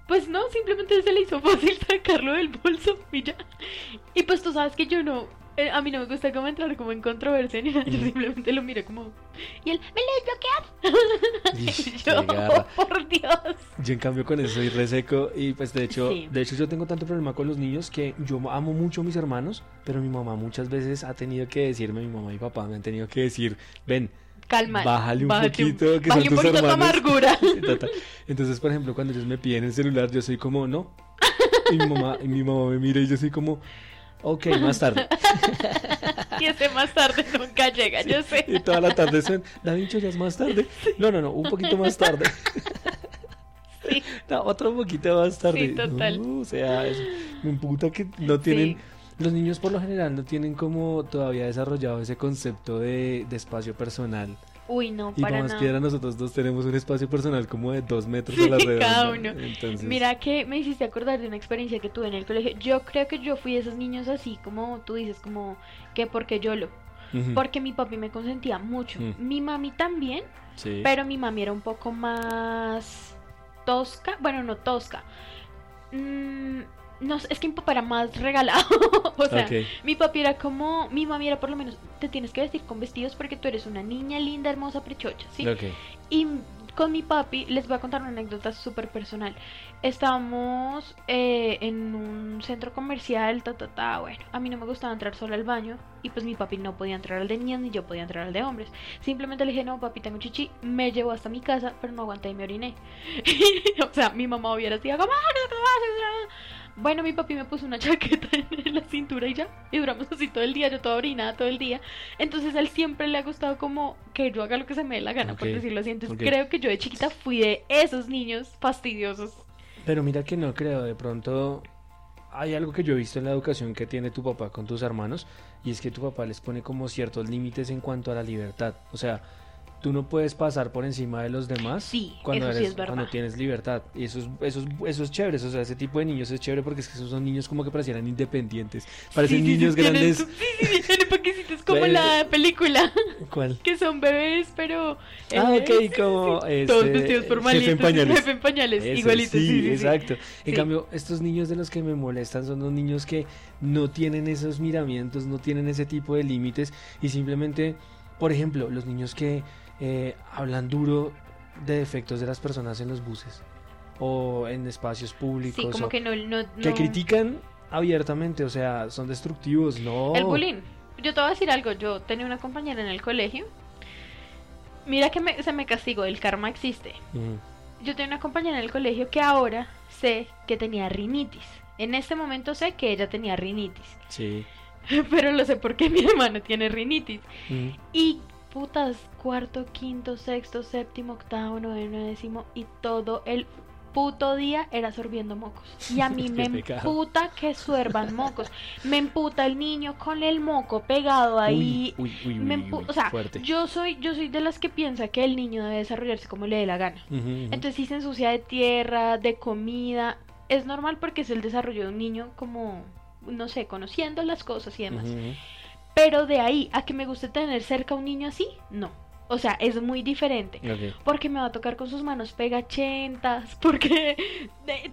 Speaker 2: Pues no, simplemente se le hizo fácil sacarlo del bolso y ya. Y pues tú sabes que yo no, a mí no me gusta como entrar como en controversia ni nada, yo
Speaker 1: Ujú.
Speaker 2: simplemente lo miro como... Y él, ¿me lo desbloqueas? [LAUGHS] [LAUGHS] Yo. "Oh, [LAUGHS] por Dios.
Speaker 1: Yo en cambio con eso soy reseco y pues de hecho,
Speaker 2: Sí.
Speaker 1: de hecho yo tengo tanto problema con los niños que yo amo mucho a mis hermanos, pero mi mamá muchas veces ha tenido que decirme, mi mamá y papá me han tenido que decir, ven,
Speaker 2: Calma.
Speaker 1: bájale un
Speaker 2: bájate
Speaker 1: poquito, que
Speaker 2: bájale
Speaker 1: son
Speaker 2: un
Speaker 1: tus
Speaker 2: poquito tu
Speaker 1: hermanos.
Speaker 2: amargura.
Speaker 1: Entonces, por ejemplo, cuando ellos me piden el celular, yo soy como, no. Y mi mamá, y mi mamá me mira y yo soy como, ok, más tarde. [LAUGHS]
Speaker 2: y ese más tarde nunca llega, yo sé.
Speaker 1: Y toda la tarde son, David, ya es más tarde. No, no, no, un poquito más tarde. [LAUGHS]
Speaker 2: Sí.
Speaker 1: No, otro poquito más tarde.
Speaker 2: Sí, total.
Speaker 1: No, o sea, es- me imputa que no tienen. Los niños por lo general no tienen como todavía desarrollado ese concepto de, de espacio personal.
Speaker 2: Uy, no,
Speaker 1: Y
Speaker 2: para
Speaker 1: como más
Speaker 2: nada.
Speaker 1: quiera, nosotros dos tenemos un espacio personal como de dos metros
Speaker 2: Sí,
Speaker 1: a la [LAUGHS] redonda.
Speaker 2: cada uno.
Speaker 1: Entonces,
Speaker 2: Mira que me hiciste acordar de una experiencia que tuve en el colegio. Yo creo que yo fui de esos niños así, como tú dices, como que porque yo lo. Porque mi papi me consentía mucho.
Speaker 1: Mm.
Speaker 2: Mi mami también,
Speaker 1: sí.
Speaker 2: pero mi mami era un poco más tosca. Bueno, no tosca. Mm, no es que mi papá era más regalado. [LAUGHS] o sea, mi papi era como. Mi mami era por lo menos. Te tienes que vestir con vestidos porque tú eres una niña linda, hermosa, prechocha. ¿sí?
Speaker 1: Ok.
Speaker 2: Y con mi papi, les voy a contar una anécdota súper personal. Estábamos eh, en un centro comercial, ta, ta, ta. Bueno, a mí no me gustaba entrar solo al baño. Y pues mi papi no podía entrar al de niñas ni yo podía entrar al de hombres. Simplemente le dije, no, papi, tengo chichi. Me llevó hasta mi casa, pero no aguanté y me oriné. [LAUGHS] o sea, mi mamá hubiera sido como, "Ah, no, no, no, no". Bueno, mi papi me puso una [LAUGHS] chaqueta en la cintura y ya. Y duramos así todo el día, yo toda orinada todo el día. Entonces a él siempre le ha gustado como que yo haga lo que se me dé la gana, por decirlo así. Entonces creo que yo de chiquita fui de esos niños fastidiosos.
Speaker 1: Pero mira que no creo, de pronto hay algo que yo he visto en la educación que tiene tu papá con tus hermanos y es que tu papá les pone como ciertos límites en cuanto a la libertad. O sea, tú no puedes pasar por encima de los demás
Speaker 2: Sí,
Speaker 1: cuando,
Speaker 2: eso sí
Speaker 1: eres-
Speaker 2: es verdad.
Speaker 1: cuando tienes libertad. Y eso es, eso, es, eso es chévere. O sea, ese tipo de niños es chévere porque es que esos son niños como que parecieran independientes. Parecen
Speaker 2: Sí, sí, sí,
Speaker 1: niños grandes.
Speaker 2: su- Sí, sí, sí, paquecitos como la película,
Speaker 1: ¿Cuál? [LAUGHS]
Speaker 2: que son bebés, pero...
Speaker 1: Ah,
Speaker 2: eh,
Speaker 1: ok,
Speaker 2: sí, sí,
Speaker 1: como,
Speaker 2: sí. Todos
Speaker 1: este,
Speaker 2: vestidos por
Speaker 1: jefe en
Speaker 2: malitos,
Speaker 1: pañales.
Speaker 2: jefe en pañales,
Speaker 1: Eso,
Speaker 2: igualitos, sí, sí, sí.
Speaker 1: exacto. En
Speaker 2: Sí.
Speaker 1: cambio, estos niños de los que me molestan son los niños que no tienen esos miramientos, no tienen ese tipo de límites y simplemente, por ejemplo, los niños que eh, hablan duro de defectos de las personas en los buses o en espacios públicos
Speaker 2: Sí, como que no... no,
Speaker 1: que critican abiertamente, o sea, son destructivos, no.
Speaker 2: El bullying. Yo te voy a decir algo. Yo tenía una compañera en el colegio. Mira que me- se me castigó. El karma existe.
Speaker 1: Mm,
Speaker 2: Yo tenía una compañera en el colegio que ahora sé que tenía rinitis. En este momento sé que ella tenía rinitis.
Speaker 1: sí. [LAUGHS]
Speaker 2: Pero lo sé porque mi hermano tiene rinitis.
Speaker 1: Mm.
Speaker 2: Y putas, cuarto, quinto, sexto, séptimo, octavo, noveno, décimo. Y todo el puto día era sorbiendo mocos. Y a [LAUGHS] mí me emputa que suerban mocos. Me emputa el niño con el moco pegado ahí.
Speaker 1: Uy, uy, uy,
Speaker 2: me
Speaker 1: uy,
Speaker 2: empu-
Speaker 1: uy,
Speaker 2: o sea,
Speaker 1: fuerte.
Speaker 2: yo soy, yo soy de las que piensa que el niño debe desarrollarse como le dé la gana.
Speaker 1: Ujú, ujú.
Speaker 2: Entonces si se ensucia de tierra, de comida, es normal porque es el desarrollo de un niño como, no sé, conociendo las cosas y demás.
Speaker 1: Ujú, ujú.
Speaker 2: Pero de ahí a que me guste tener cerca a un niño así, no. O sea, es muy diferente. Porque me va a tocar con sus manos pegachentas, [LAUGHS] porque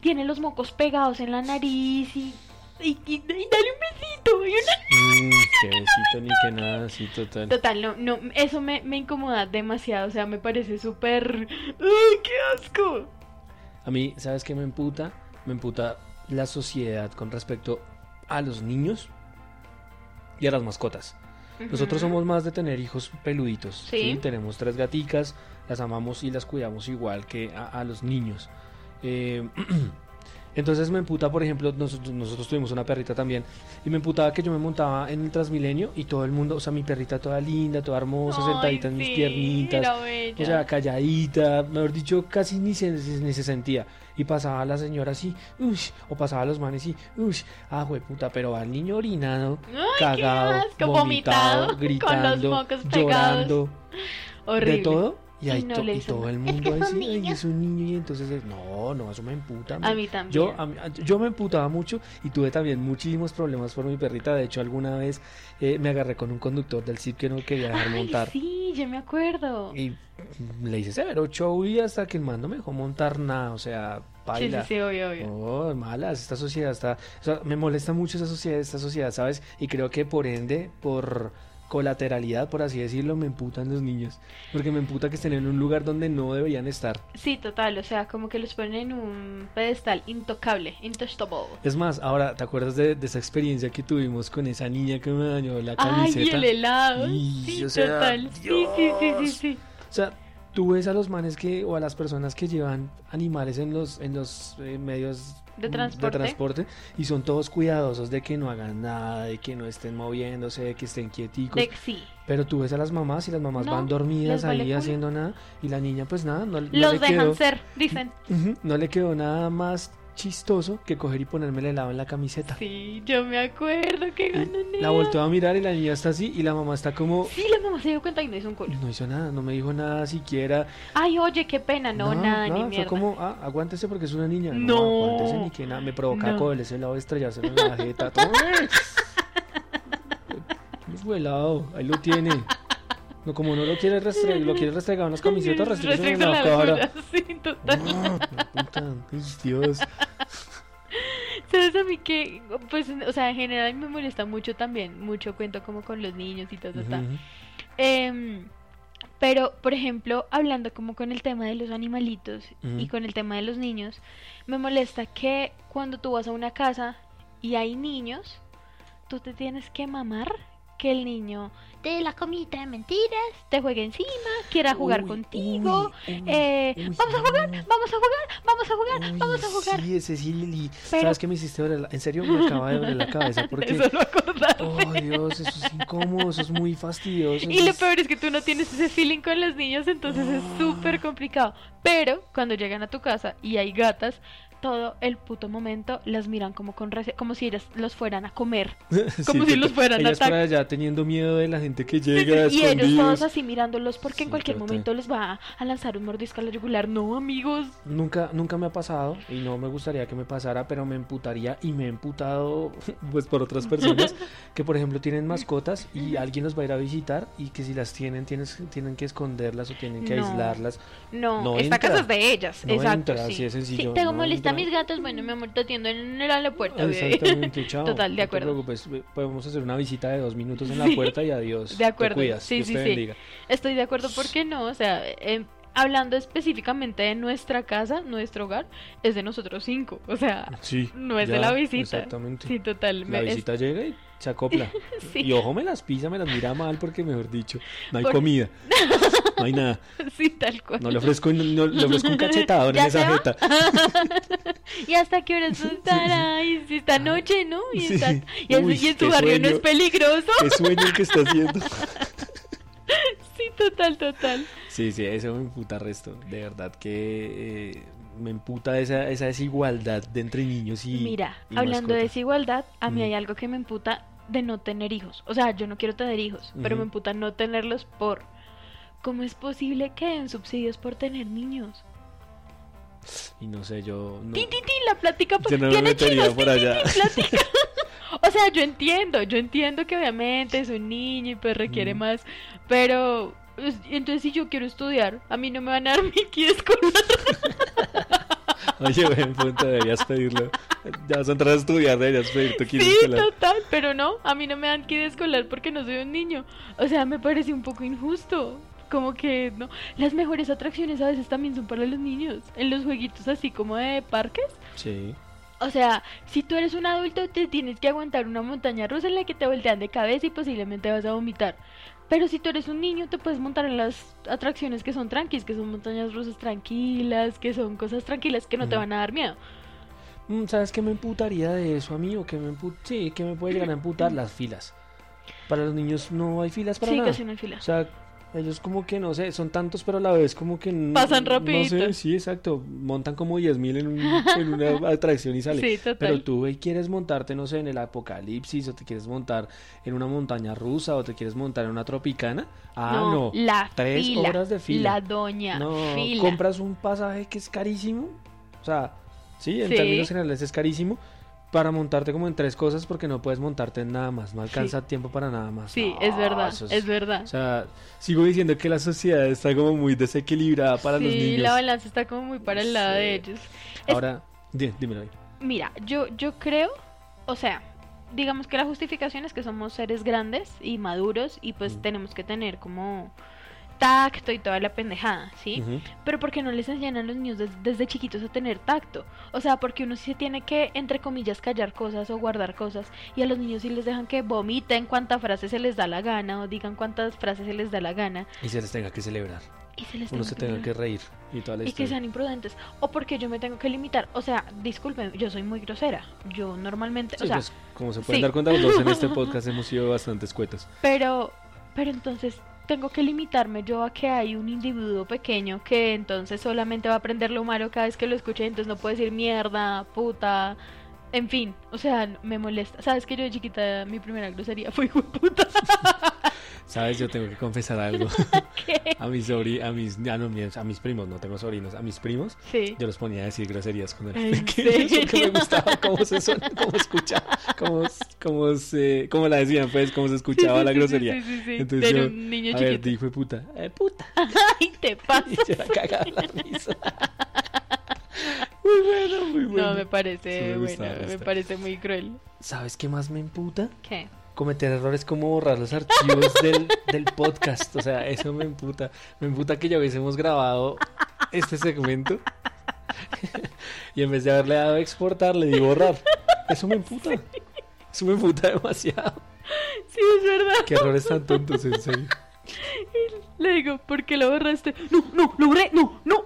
Speaker 2: tiene los mocos pegados en la nariz y, y, y- y dale un besito. y una-
Speaker 1: Mm, qué besito ni que nada, sí, total.
Speaker 2: Total, no, no, eso me, me incomoda demasiado, o sea, me parece súper... ¡Ay, qué asco!
Speaker 1: A mí, ¿sabes qué me emputa? Me emputa la sociedad con respecto a los niños y a las mascotas. Nosotros somos más de tener hijos peluditos.
Speaker 2: Sí.
Speaker 1: Tenemos tres gaticas, las amamos y las cuidamos igual que a, a los niños. Eh, [CLEARS THROAT] entonces me emputa, por ejemplo, nosotros, nosotros tuvimos una perrita también, y me emputaba que yo me montaba en el Transmilenio y todo el mundo, o sea, mi perrita toda linda, toda hermosa,
Speaker 2: Ay,
Speaker 1: sentadita en mis piernitas. O sea, calladita, mejor dicho, casi ni se, ni se sentía. Y pasaba la señora así, ush, o pasaba los manes así, ush, ah, puta, pero al niño orinado,
Speaker 2: Ay,
Speaker 1: cagado,
Speaker 2: qué asco,
Speaker 1: vomitado,
Speaker 2: vomitado,
Speaker 1: gritando, [LAUGHS]
Speaker 2: con los mocos pegados.
Speaker 1: llorando,
Speaker 2: Horrible.
Speaker 1: de todo. Y, ahí
Speaker 2: no
Speaker 1: to-
Speaker 2: le
Speaker 1: y
Speaker 2: hizo
Speaker 1: todo el [LAUGHS] mundo sí, ay, es un niño y entonces, es- no, no, eso me emputa.
Speaker 2: A mí también.
Speaker 1: Yo, a mí- yo me emputaba mucho y tuve también muchísimos problemas por mi perrita. De hecho, alguna vez eh, me agarré con un conductor del CIP que no quería dejar
Speaker 2: Ay,
Speaker 1: montar.
Speaker 2: sí, yo me acuerdo.
Speaker 1: Y le hice severo show y hasta que el man no me dejó montar nada, o sea,
Speaker 2: Sí, sí,
Speaker 1: baila.
Speaker 2: sí, obvio, obvio.
Speaker 1: Oh, malas, esta sociedad está, o sea, me molesta mucho esa sociedad, esta sociedad, ¿sabes? Y creo que por ende, por colateralidad, por así decirlo, me emputan los niños, porque me emputa que estén en un lugar donde no deberían estar.
Speaker 2: Sí, total, o sea, como que los ponen en un pedestal intocable, intouchable.
Speaker 1: Es más, ahora, ¿te acuerdas de, de esa experiencia que tuvimos con esa niña que me dañó la
Speaker 2: Ay, y
Speaker 1: camiseta?
Speaker 2: el helado.
Speaker 1: Y,
Speaker 2: sí,
Speaker 1: o sea,
Speaker 2: total. Sí, sí, sí, sí,
Speaker 1: Dios.
Speaker 2: sí.
Speaker 1: O sea, tú ves a los manes que, o a las personas que llevan animales en los, en los eh, medios
Speaker 2: De transporte.
Speaker 1: transporte, y son todos cuidadosos de que no hagan nada, de que no estén moviéndose, de que estén quieticos.
Speaker 2: De, sí.
Speaker 1: Pero tú ves a las mamás y las mamás
Speaker 2: No,
Speaker 1: van dormidas
Speaker 2: vale
Speaker 1: ahí
Speaker 2: culo.
Speaker 1: haciendo nada y la niña pues nada, no, no
Speaker 2: Los
Speaker 1: le
Speaker 2: dejan
Speaker 1: quedó,
Speaker 2: ser, dicen.
Speaker 1: No le quedó nada más chistoso que coger y ponerme el helado en la camiseta.
Speaker 2: Sí, yo me acuerdo que ganan
Speaker 1: la volteó a mirar y la niña está así y la mamá está como
Speaker 2: Sí, la mamá se dio cuenta y no hizo un culo.
Speaker 1: no hizo nada, no me dijo nada siquiera.
Speaker 2: Ay, oye, qué pena. No, nada, ni
Speaker 1: fue
Speaker 2: mierda.
Speaker 1: como, ah, aguántese porque es una niña.
Speaker 2: No.
Speaker 1: aguántese ni que nada. Me provoca
Speaker 2: No.
Speaker 1: coger ese helado, estrellarse en la jeta. todo. Helado, ahí lo tiene. No, como no lo quiere restregar, lo quiere restregar en las camisetas, [LAUGHS] restregue en la cara.
Speaker 2: Sí, total.
Speaker 1: Ah, puta, Dios. [LAUGHS]
Speaker 2: ¿Sabes a mí que, pues, o sea, en general me molesta mucho también, mucho cuento como con los niños y todo.
Speaker 1: Ujú.
Speaker 2: Em, pero, por ejemplo, hablando como con el tema de los animalitos y con el tema de los niños, me molesta que cuando tú vas a una casa y hay niños, tú te tienes que mamar que el niño te dé la comida de mentiras, te juegue encima, quiera jugar
Speaker 1: Uy,
Speaker 2: contigo.
Speaker 1: uy, uy,
Speaker 2: eh, vamos a jugar,
Speaker 1: no.
Speaker 2: vamos a jugar, vamos a jugar, vamos a jugar.
Speaker 1: Sí, ese sí, Lili.
Speaker 2: Pero-
Speaker 1: ¿Sabes qué me hiciste la- En serio, me acaba de doler la cabeza [LAUGHS] porque...
Speaker 2: De solo acordarte.
Speaker 1: Oh, Dios, eso es incómodo, eso es muy fastidioso.
Speaker 2: Y
Speaker 1: eso
Speaker 2: lo peor es que tú no tienes ese feeling con los niños, entonces es súper complicado. Pero cuando llegan a tu casa y hay gatas, todo el puto momento las miran como con como si ellas los fueran a comer. [LAUGHS]
Speaker 1: Sí,
Speaker 2: Como si los fueran a
Speaker 1: ellas por
Speaker 2: atacar.
Speaker 1: allá teniendo miedo de la gente que llega
Speaker 2: y ellos todos así mirándolos porque
Speaker 1: Sí,
Speaker 2: en cualquier momento les va a, a lanzar un mordisco a la yugular. No, amigos.
Speaker 1: Nunca, nunca me ha pasado y no me gustaría que me pasara, pero me emputaría y me he emputado [LAUGHS] pues por otras personas [LAUGHS] que por ejemplo tienen mascotas y alguien los va a ir a visitar y que si las tienen tienes, tienen que esconderlas o tienen que
Speaker 2: No.
Speaker 1: aislarlas.
Speaker 2: No,
Speaker 1: No
Speaker 2: esta
Speaker 1: entra.
Speaker 2: casa es de ellas.
Speaker 1: No
Speaker 2: Exacto,
Speaker 1: entra,
Speaker 2: sí.
Speaker 1: así de sencillo,
Speaker 2: Si te
Speaker 1: no
Speaker 2: molesta a
Speaker 1: entra.
Speaker 2: mis gatos, bueno, mi amor, te atiendo en el- a la puerta. bebé.
Speaker 1: Exactamente, chao. [LAUGHS]
Speaker 2: Total, de
Speaker 1: no
Speaker 2: acuerdo.
Speaker 1: te preocupes, podemos hacer una visita de dos minutos en la
Speaker 2: Sí.
Speaker 1: puerta y adiós. [LAUGHS]
Speaker 2: De acuerdo,
Speaker 1: Te cuidas,
Speaker 2: sí,
Speaker 1: Dios
Speaker 2: sí,
Speaker 1: te
Speaker 2: sí.
Speaker 1: bendiga.
Speaker 2: Estoy de acuerdo, ¿por qué no? O sea, em, hablando específicamente de nuestra casa, nuestro hogar, es de nosotros cinco. O sea,
Speaker 1: Sí,
Speaker 2: no es de la visita.
Speaker 1: Exactamente.
Speaker 2: sí, total.
Speaker 1: La
Speaker 2: es-
Speaker 1: visita llega y se acopla. [LAUGHS]
Speaker 2: Sí.
Speaker 1: Y ojo, me las pisa, me las mira mal porque, mejor dicho, no hay
Speaker 2: Por-
Speaker 1: comida. No hay nada. [LAUGHS]
Speaker 2: sí, tal cual.
Speaker 1: No le ofrezco, no, no- le ofrezco un cachetador en [LAUGHS]
Speaker 2: ¿Ya
Speaker 1: esa
Speaker 2: va?
Speaker 1: jeta.
Speaker 2: ¿Y hasta qué horas estará? Y si esta noche, ¿no? Y,
Speaker 1: Sí.
Speaker 2: está- y, es-
Speaker 1: Uy,
Speaker 2: y en tu barrio no es peligroso.
Speaker 1: Qué sueño el que está haciendo.
Speaker 2: Sí, total, total.
Speaker 1: Sí, sí, eso me emputa resto. De verdad que eh, me emputa esa, esa desigualdad de entre niños y.
Speaker 2: Mira,
Speaker 1: y
Speaker 2: hablando de desigualdad, a mí
Speaker 1: Mm.
Speaker 2: hay algo que me emputa de no tener hijos. O sea, yo no quiero tener hijos, pero me emputa no tenerlos por... ¿Cómo es posible que den subsidios por tener niños?
Speaker 1: Y no sé, yo. No,
Speaker 2: Tin, tin, tin, la plática
Speaker 1: yo no
Speaker 2: tiene chinos,
Speaker 1: por
Speaker 2: tin,
Speaker 1: allá.
Speaker 2: tin. [LAUGHS] O sea, yo entiendo, yo entiendo que obviamente es un niño y pues requiere más, pero pues, entonces si yo quiero estudiar, a mí no me van a dar [LAUGHS] mi escolar.
Speaker 1: Oye, buen punto, deberías pedirlo. Ya vas a entrar a estudiar, deberías pedir tu kit
Speaker 2: Sí,
Speaker 1: escolar.
Speaker 2: total, pero no, a mí no me dan kit escolar porque no soy un niño. O sea, me parece un poco injusto. Como que no, las mejores atracciones a veces también son para los niños. En los jueguitos así como de parques.
Speaker 1: Sí.
Speaker 2: O sea, si tú eres un adulto te tienes que aguantar una montaña rusa en la que te voltean de cabeza y posiblemente vas a vomitar. Pero si tú eres un niño te puedes montar en las atracciones que son tranquis, que son montañas rusas tranquilas, que son cosas tranquilas que no te van a dar miedo.
Speaker 1: Mm, ¿Sabes qué me emputaría de eso, amigo? Que me Sí, que me puede llegar a [CLEARS THROAT] emputar las filas. Para los niños no hay filas para
Speaker 2: sí,
Speaker 1: nada.
Speaker 2: casi no hay fila.
Speaker 1: O sea, ellos como que no sé, son tantos, pero a la vez como que
Speaker 2: Pasan
Speaker 1: No
Speaker 2: rapidito.
Speaker 1: sé, sí, exacto. Montan como 10.000 en, un- [LAUGHS] en una atracción y sale.
Speaker 2: Sí, total.
Speaker 1: Pero tú güey, quieres montarte, no sé, en el apocalipsis, o te quieres montar en una montaña rusa, o te quieres montar en una tropicana. Ah, no.
Speaker 2: La
Speaker 1: Tres
Speaker 2: fila,
Speaker 1: horas de fila.
Speaker 2: La doña
Speaker 1: No,
Speaker 2: fila.
Speaker 1: compras un pasaje que es carísimo. O sea, sí, en
Speaker 2: Sí.
Speaker 1: términos generales es carísimo. Para montarte como en tres cosas porque no puedes montarte en nada más. No alcanza tiempo para nada más.
Speaker 2: Sí,
Speaker 1: No,
Speaker 2: es verdad, es, verdad.
Speaker 1: O sea, sigo diciendo que la sociedad está como muy desequilibrada para los
Speaker 2: sí,
Speaker 1: niños.
Speaker 2: la balanza está como muy para el lado
Speaker 1: Sí.
Speaker 2: de ellos. Es-
Speaker 1: Ahora, dí- dímelo ahí.
Speaker 2: Mira, yo, yo creo, o sea, digamos que la justificación es que somos seres grandes y maduros y pues
Speaker 1: Mm.
Speaker 2: tenemos que tener como tacto y toda la pendejada, ¿sí? Pero porque no les enseñan a los niños des- desde chiquitos a tener tacto. O sea, porque uno sí tiene que, entre comillas, callar cosas o guardar cosas. Y a los niños sí les dejan que vomiten cuántas frases se les da la gana o digan cuántas frases se les da la gana.
Speaker 1: Y se les tenga que celebrar.
Speaker 2: Y se les
Speaker 1: Uno
Speaker 2: tenga
Speaker 1: se
Speaker 2: que
Speaker 1: tenga
Speaker 2: dar.
Speaker 1: que reír y toda la
Speaker 2: y que sean imprudentes. O porque yo me tengo que limitar. O sea, disculpen, yo soy muy grosera. Yo normalmente,
Speaker 1: Sí,
Speaker 2: o sea,
Speaker 1: pues, como se pueden
Speaker 2: sí.
Speaker 1: dar cuenta los dos en este [LAUGHS] podcast hemos sido bastante escuetos.
Speaker 2: pero, pero entonces tengo que limitarme yo a que hay un individuo pequeño que entonces solamente va a aprender lo malo cada vez que lo escuche, entonces no puede decir mierda, puta, en fin, o sea, me molesta. Sabes que yo de chiquita mi primera grosería fue puta. [LAUGHS]
Speaker 1: Sabes, yo tengo que confesar algo. [LAUGHS]
Speaker 2: ¿Qué?
Speaker 1: A mis sobri a mis, ah, no, a mis primos, no tengo sobrinos, a mis primos,
Speaker 2: Sí.
Speaker 1: yo los ponía a decir groserías cuando eran
Speaker 2: ¿En [LAUGHS]
Speaker 1: pequeños porque me gustaba cómo se son, cómo escuchaba, cómo, cómo se, cómo la decían, pues, cómo se escuchaba
Speaker 2: Sí,
Speaker 1: la grosería.
Speaker 2: Sí, sí, sí.
Speaker 1: Entonces
Speaker 2: Era
Speaker 1: yo,
Speaker 2: un niño
Speaker 1: a ver,
Speaker 2: chiquito.
Speaker 1: dijo de puta, eh, puta. [LAUGHS]
Speaker 2: Ay, te pasa.
Speaker 1: Y se la cagaba la risa. Muy bueno, muy bueno.
Speaker 2: No, me parece
Speaker 1: me
Speaker 2: bueno, me parece muy cruel.
Speaker 1: ¿Sabes qué más me emputa?
Speaker 2: ¿Qué?
Speaker 1: Cometer errores como borrar los archivos del, [LAUGHS] del podcast. O sea, eso me emputa. Me emputa que ya hubiésemos grabado este segmento. [LAUGHS] y en vez de haberle dado a exportar, le di borrar. Eso me emputa. Eso me emputa demasiado.
Speaker 2: Sí, es verdad.
Speaker 1: Qué errores tan tontos, en serio.
Speaker 2: Le digo, ¿por qué lo borraste? No, no, lo borré, no, no.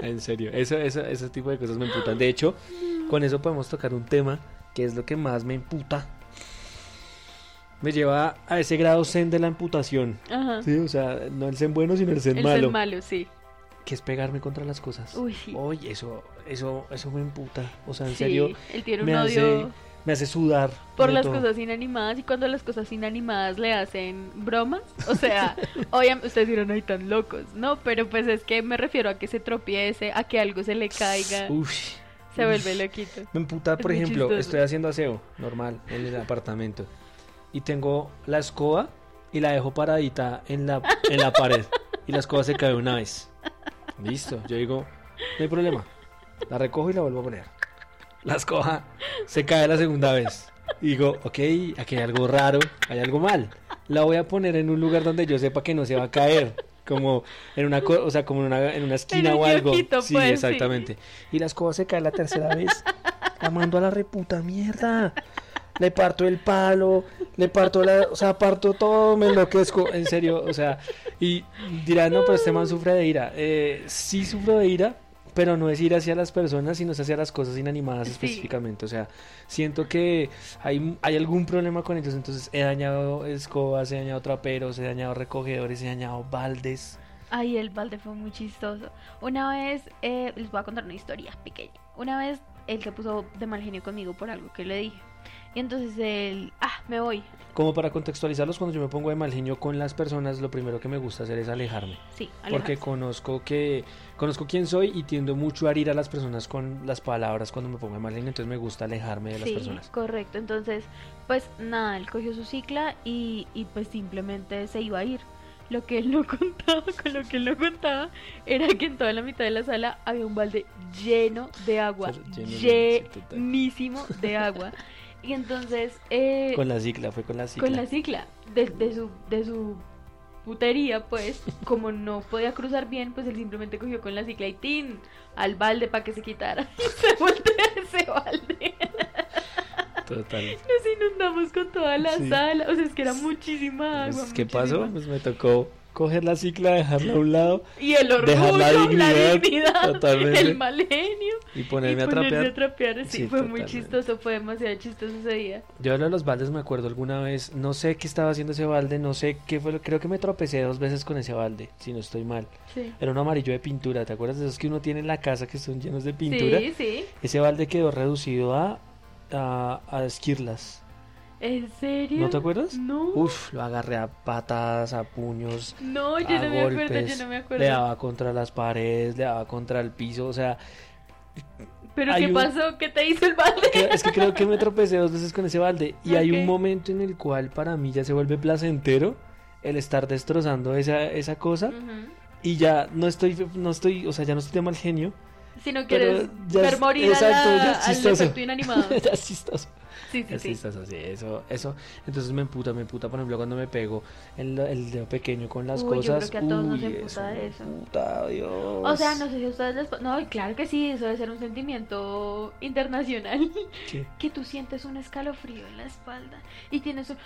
Speaker 1: En serio, eso, eso, ese tipo de cosas me emputan. De hecho, con eso podemos tocar un tema que es lo que más me emputa. Me lleva a ese grado zen de la emputación.
Speaker 2: Ajá.
Speaker 1: Sí, o sea, no el zen bueno, sino el zen
Speaker 2: El
Speaker 1: malo.
Speaker 2: ser malo, sí.
Speaker 1: que es pegarme contra las cosas.
Speaker 2: Uy.
Speaker 1: Uy, eso, eso, eso me emputa. O sea, en
Speaker 2: Sí,
Speaker 1: serio,
Speaker 2: él tiene un
Speaker 1: me
Speaker 2: odio
Speaker 1: hace, me hace sudar.
Speaker 2: por las
Speaker 1: todo.
Speaker 2: cosas inanimadas y cuando las cosas inanimadas le hacen bromas. O sea, [LAUGHS] obviamente ustedes dirán, ay, tan locos. No, pero pues es que me refiero a que se tropiece, a que algo se le caiga,
Speaker 1: Uy,
Speaker 2: se vuelve loquito.
Speaker 1: me emputa, por ejemplo, estoy haciendo aseo normal en el apartamento y tengo la escoba y la dejo paradita en la, en la pared y la escoba se cae una vez. Listo, yo digo, no hay problema. La recojo y la vuelvo a poner. La escoba se cae la segunda vez. Y digo, ok, aquí hay algo raro, hay algo mal. La voy a poner en un lugar donde yo sepa que no se va a caer. Como en una, o sea, como en una, en una esquina o algo.
Speaker 2: kiosquito,
Speaker 1: sí,
Speaker 2: pues, sí.
Speaker 1: exactamente. Y la escoba se cae la tercera vez. La mando a la reputa mierda. Le parto el palo, le parto la, o sea, parto todo, me enloquezco, en serio, o sea, y dirán, no, pero este man sufre de ira. Eh, sí sufro de ira, pero no es ir hacia las personas, sino es hacia las cosas inanimadas
Speaker 2: Sí.
Speaker 1: específicamente. O sea, siento que hay, hay algún problema con ellos, entonces he dañado escobas, he dañado traperos, he dañado recogedores, he dañado baldes.
Speaker 2: Ay, el balde fue muy chistoso. Una vez, eh, les voy a contar una historia pequeña. Una vez él se puso de mal genio conmigo por algo que le dije. Y entonces él, ah, me voy.
Speaker 1: Como para contextualizarlos, cuando yo me pongo de mal genio con las personas, lo primero que me gusta hacer es alejarme.
Speaker 2: Sí,
Speaker 1: Porque conozco que conozco quién soy y tiendo mucho a herir a las personas con las palabras cuando me pongo de mal genio, entonces me gusta alejarme de las
Speaker 2: Sí,
Speaker 1: personas.
Speaker 2: correcto. Entonces, pues nada, él cogió su cicla y, y pues simplemente se iba a ir. Lo que él no [LAUGHS] contaba, con lo que él no contaba, era que en toda la mitad de la sala había un balde lleno de agua, llenísimo de agua. [LAUGHS] Y entonces, eh,
Speaker 1: Con la cicla, fue con la cicla.
Speaker 2: con la cicla de, de su de su putería pues [LAUGHS] como no podía cruzar bien pues él simplemente cogió con la cicla y tin al balde para que se quitara [LAUGHS] y se voltea ese balde
Speaker 1: Total.
Speaker 2: nos inundamos con toda la
Speaker 1: Sí.
Speaker 2: sala o sea es que era muchísima agua
Speaker 1: Pues, ¿Qué
Speaker 2: muchísima.
Speaker 1: pasó? Pues me tocó coger la cicla, dejarla a un lado
Speaker 2: y el orgullo
Speaker 1: Dejar la
Speaker 2: la
Speaker 1: dignidad, totalmente.
Speaker 2: el mal genio
Speaker 1: y
Speaker 2: y
Speaker 1: ponerme a
Speaker 2: ponerse
Speaker 1: trapear.
Speaker 2: a trapear sí,
Speaker 1: Sí,
Speaker 2: fue muy chistoso fue demasiado chistoso ese día
Speaker 1: Yo hablo de los baldes, me acuerdo alguna vez, no sé qué estaba haciendo ese balde, no sé qué fue, lo- creo que me tropecé dos veces con ese balde, si no estoy mal.
Speaker 2: sí
Speaker 1: Era un amarillo de pintura, ¿te acuerdas de esos que uno tiene en la casa que son llenos de pintura?
Speaker 2: sí sí
Speaker 1: Ese balde quedó reducido a, a, a esquirlas.
Speaker 2: ¿En serio?
Speaker 1: ¿No te acuerdas?
Speaker 2: No.
Speaker 1: Uf, lo agarré a patadas, a puños,
Speaker 2: No, yo
Speaker 1: a
Speaker 2: no me acuerdo,
Speaker 1: golpes,
Speaker 2: yo no me
Speaker 1: le
Speaker 2: acuerdo.
Speaker 1: daba contra las paredes, le daba contra el piso, o sea,
Speaker 2: ¿Pero qué
Speaker 1: un-
Speaker 2: pasó? ¿Qué te hizo el balde?
Speaker 1: es que creo que me tropecé dos veces con ese balde y hay un momento en el cual para mí ya se vuelve placentero el estar destrozando esa, esa cosa
Speaker 2: Ujú.
Speaker 1: y ya no estoy, no estoy, o sea, ya no estoy de mal genio,
Speaker 2: Si no quieres
Speaker 1: ya es-
Speaker 2: ver morir
Speaker 1: exacto,
Speaker 2: a
Speaker 1: ya
Speaker 2: la,
Speaker 1: es
Speaker 2: al efecto inanimado. [LAUGHS]
Speaker 1: ya es chistoso.
Speaker 2: Sí, sí, sí.
Speaker 1: chistoso, sí, eso, eso, entonces me emputa, me emputa, por ejemplo, cuando me pego el, el dedo pequeño con las
Speaker 2: Uy, yo creo
Speaker 1: cosas,
Speaker 2: que a todos nos
Speaker 1: uy,
Speaker 2: emputa
Speaker 1: me
Speaker 2: eso.
Speaker 1: emputa, Dios.
Speaker 2: O sea, no sé si a ustedes les... No, claro que sí, eso debe ser un sentimiento internacional. [LAUGHS]
Speaker 1: ¿Qué?
Speaker 2: Que tú sientes un escalofrío en la espalda y tienes un...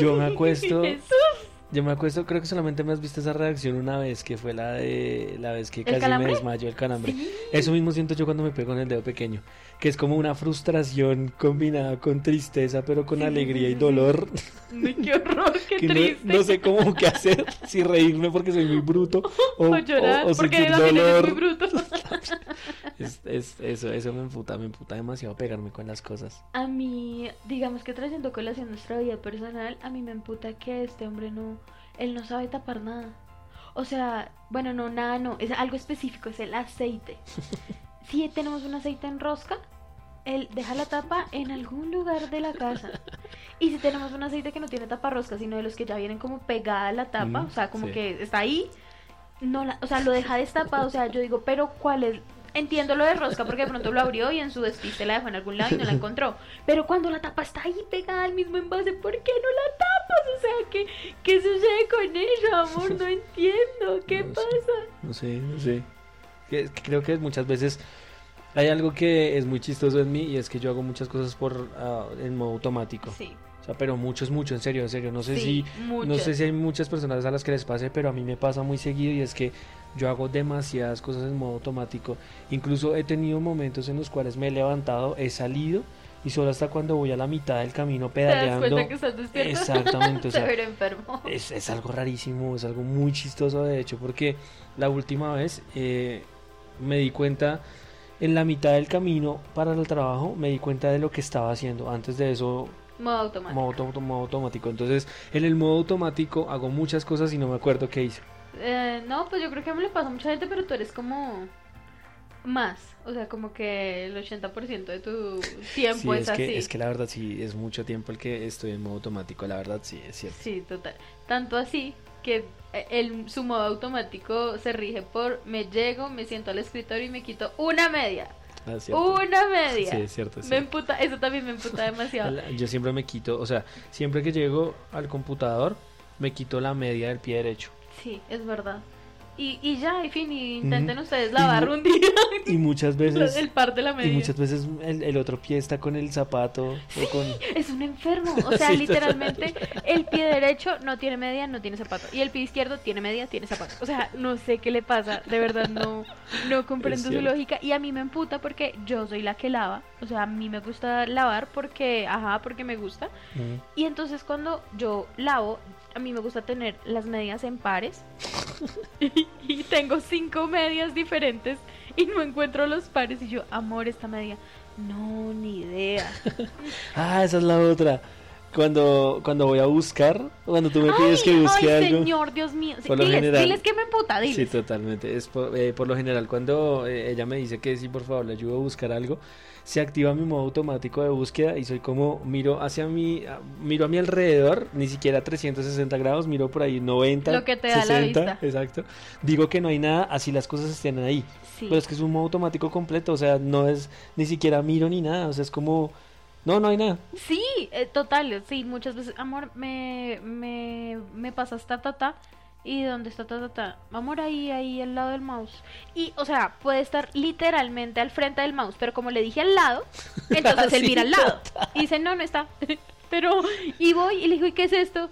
Speaker 1: Yo me acuesto, [LAUGHS]
Speaker 2: Jesús.
Speaker 1: yo me acuesto, creo que solamente me has visto esa reacción una vez, que fue la de, la vez que
Speaker 2: ¿El
Speaker 1: casi me desmayo, el calambre.
Speaker 2: Sí.
Speaker 1: Eso mismo siento yo cuando me pego en el dedo pequeño, que es como una frustración combinada con tristeza, pero con alegría y dolor. [LAUGHS]
Speaker 2: Ay, qué horror, qué
Speaker 1: que no-
Speaker 2: triste.
Speaker 1: no, sé cómo qué hacer, si reírme porque soy muy bruto [LAUGHS] o,
Speaker 2: O llorar,
Speaker 1: o- o
Speaker 2: porque
Speaker 1: sentir dolor.
Speaker 2: muy bruto. [LAUGHS]
Speaker 1: Es- es- eso, eso me emputa, me emputa demasiado pegarme con las cosas.
Speaker 2: A mí, digamos que trayendo colación nuestra vida personal, a mí me emputa que este hombre no, él no sabe tapar nada. O sea, bueno, no, nada, no, es algo específico, es el aceite. Si tenemos un aceite en rosca, él deja la tapa en algún lugar de la casa. Y si tenemos un aceite que no tiene tapa rosca, sino de los que ya vienen como pegada a la tapa,
Speaker 1: Mm,
Speaker 2: o sea, como
Speaker 1: sí.
Speaker 2: que está ahí, no la, o sea, lo deja destapado, o sea, yo digo, pero ¿cuál es? Entiendo lo de rosca porque de pronto lo abrió y en su despiste la dejó en algún lado y no la encontró. Pero cuando la tapa está ahí pegada al mismo envase, ¿por qué no la tapas? O sea, ¿qué, qué sucede con ello, amor? No entiendo. ¿Qué
Speaker 1: No sé.
Speaker 2: pasa?
Speaker 1: No sé, no sé. Que- creo que muchas veces hay algo que es muy chistoso en mí y es que yo hago muchas cosas por ah, en modo automático.
Speaker 2: Sí,
Speaker 1: O sea, pero mucho es mucho, en serio, en serio. No sé
Speaker 2: sí,
Speaker 1: si no sé si hay muchas personas a las que les pase, pero a mí me pasa muy seguido y es que yo hago demasiadas cosas en modo automático. Incluso he tenido momentos en los cuales me he levantado, he salido y solo hasta cuando voy a la mitad del camino
Speaker 2: ¿Te das
Speaker 1: pedaleando.
Speaker 2: cuenta que estás despierto?
Speaker 1: Exactamente, o [LAUGHS] sea,
Speaker 2: enfermo.
Speaker 1: es, es algo rarísimo, es algo muy chistoso de hecho, porque la última vez eh, me di cuenta en la mitad del camino para el trabajo, me di cuenta de lo que estaba haciendo. Antes de eso,
Speaker 2: Modo automático.
Speaker 1: modo, auto- modo automático. Entonces, en el modo automático hago muchas cosas y no me acuerdo qué hice.
Speaker 2: Eh, no, pues yo creo que me le pasa a mucha gente, pero tú eres como más. O sea, como que el 80% de tu tiempo
Speaker 1: Sí,
Speaker 2: es,
Speaker 1: es
Speaker 2: así.
Speaker 1: es que la verdad sí, es mucho tiempo el que estoy en modo automático, la verdad sí, es cierto.
Speaker 2: Sí, total. Tanto así que el, su modo automático se rige por me llego, me siento al escritorio y me quito una media.
Speaker 1: Ah.
Speaker 2: Una media.
Speaker 1: Sí, es cierto. es
Speaker 2: me
Speaker 1: cierto.
Speaker 2: emputa, eso también me emputa demasiado. [LAUGHS]
Speaker 1: Yo siempre me quito, o sea, siempre que llego al computador, me quito la media del pie derecho.
Speaker 2: Sí, es verdad. Y, y ya, en fin, y intenten ustedes lavar
Speaker 1: mu-
Speaker 2: un día
Speaker 1: Y muchas [LAUGHS] veces,
Speaker 2: el par de la media.
Speaker 1: y muchas veces el, el otro pie está con el zapato o con...
Speaker 2: Es un enfermo. O [LAUGHS] sea,
Speaker 1: Sí,
Speaker 2: literalmente el pie derecho no tiene media, no tiene zapato. Y el pie izquierdo tiene media, tiene zapato. O sea, no sé qué le pasa. De verdad, no, no comprendo su lógica. Y a mí me emputa porque yo soy la que lava. O sea, a mí me gusta lavar porque, ajá, porque me gusta. Y entonces cuando yo lavo, a mí me gusta tener las medias en pares. [LAUGHS] y tengo cinco medias diferentes y no encuentro los pares. Y yo, amor, esta media. No, ni idea. [LAUGHS]
Speaker 1: Ah, esa es la otra. Cuando, cuando voy a buscar, cuando tú me pides que busque
Speaker 2: ay,
Speaker 1: algo.
Speaker 2: señor, Dios mío.
Speaker 1: Por lo general-
Speaker 2: diles que me emputa, diles.
Speaker 1: Sí, totalmente. Es por, eh, por lo general, cuando eh, ella me dice que sí, por favor, le ayudo a buscar algo, se activa mi modo automático de búsqueda y soy como, miro hacia mi, a- miro a mi alrededor, ni siquiera 360 grados, miro por ahí 90,
Speaker 2: Lo que te da la
Speaker 1: 60,
Speaker 2: vista.
Speaker 1: exacto. Digo que no hay nada, así las cosas estén ahí.
Speaker 2: Sí.
Speaker 1: Pero es que es un modo automático completo, o sea, no es ni siquiera miro ni nada, o sea, es como, no, no hay nada.
Speaker 2: Sí, eh, total, sí, muchas veces, amor, me, me, me pasas ta, ta, ta, y dónde está ta, ta, ta, amor, ahí, ahí, al lado del mouse. Y, o sea, puede estar literalmente al frente del mouse, pero como le dije al lado, [LAUGHS] entonces él mira al lado. Y dice, no, no está. [LAUGHS] pero, y voy y le digo, ¿y qué es esto?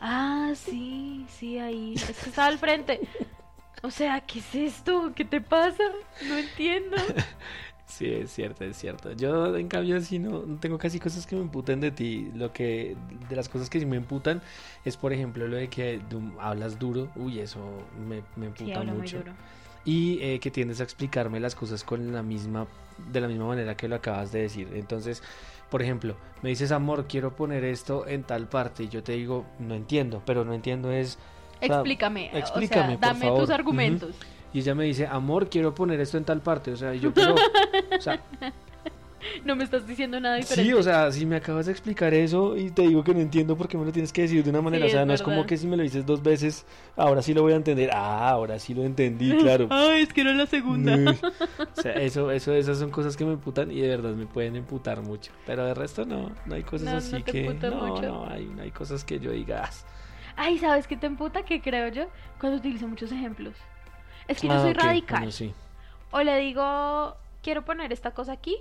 Speaker 2: Ah, sí, sí, ahí, es que está al frente. [LAUGHS] O sea, ¿qué es esto? ¿Qué te pasa? No entiendo.
Speaker 1: Sí, es cierto, es cierto. Yo, en cambio, sí no, no tengo casi cosas que me imputen de ti. Lo que, de las cosas que sí me imputan es, por ejemplo, lo de que hablas duro. Uy, eso me, me
Speaker 2: Sí, muy
Speaker 1: mucho.
Speaker 2: duro.
Speaker 1: Y eh, que tiendes a explicarme las cosas con la misma, de la misma manera que lo acabas de decir. Entonces, por ejemplo, me dices, amor, quiero poner esto en tal parte. Y yo te digo, no entiendo, pero no entiendo es... o sea,
Speaker 2: Explícame,
Speaker 1: explícame,
Speaker 2: o sea,
Speaker 1: por
Speaker 2: dame
Speaker 1: favor.
Speaker 2: tus argumentos.
Speaker 1: Y ella me dice, amor, quiero poner esto en tal parte. O sea, y yo, pero... o sea, [LAUGHS]
Speaker 2: No me estás diciendo nada diferente.
Speaker 1: Sí, o sea, si me acabas de explicar eso y te digo que no entiendo por qué me lo tienes que decir de una manera,
Speaker 2: Sí,
Speaker 1: o sea, no es como
Speaker 2: verdad.
Speaker 1: que si me lo dices dos veces, ahora sí lo voy a entender. Ah, ahora sí lo entendí, claro. [LAUGHS]
Speaker 2: Ay, es que era la segunda.
Speaker 1: No. [LAUGHS] O sea, eso, eso, esas son cosas que me emputan y de verdad me pueden emputar mucho. Pero de resto no, no hay cosas
Speaker 2: No, no
Speaker 1: así
Speaker 2: te
Speaker 1: que no,
Speaker 2: mucho.
Speaker 1: no hay, no hay cosas que yo diga. "Ah,
Speaker 2: Ay, ¿sabes qué te emputa? Que creo yo, cuando utilizo muchos ejemplos. Es que yo
Speaker 1: ah,
Speaker 2: soy
Speaker 1: ok,
Speaker 2: radical.
Speaker 1: bueno, sí.
Speaker 2: O le digo, quiero poner esta cosa aquí.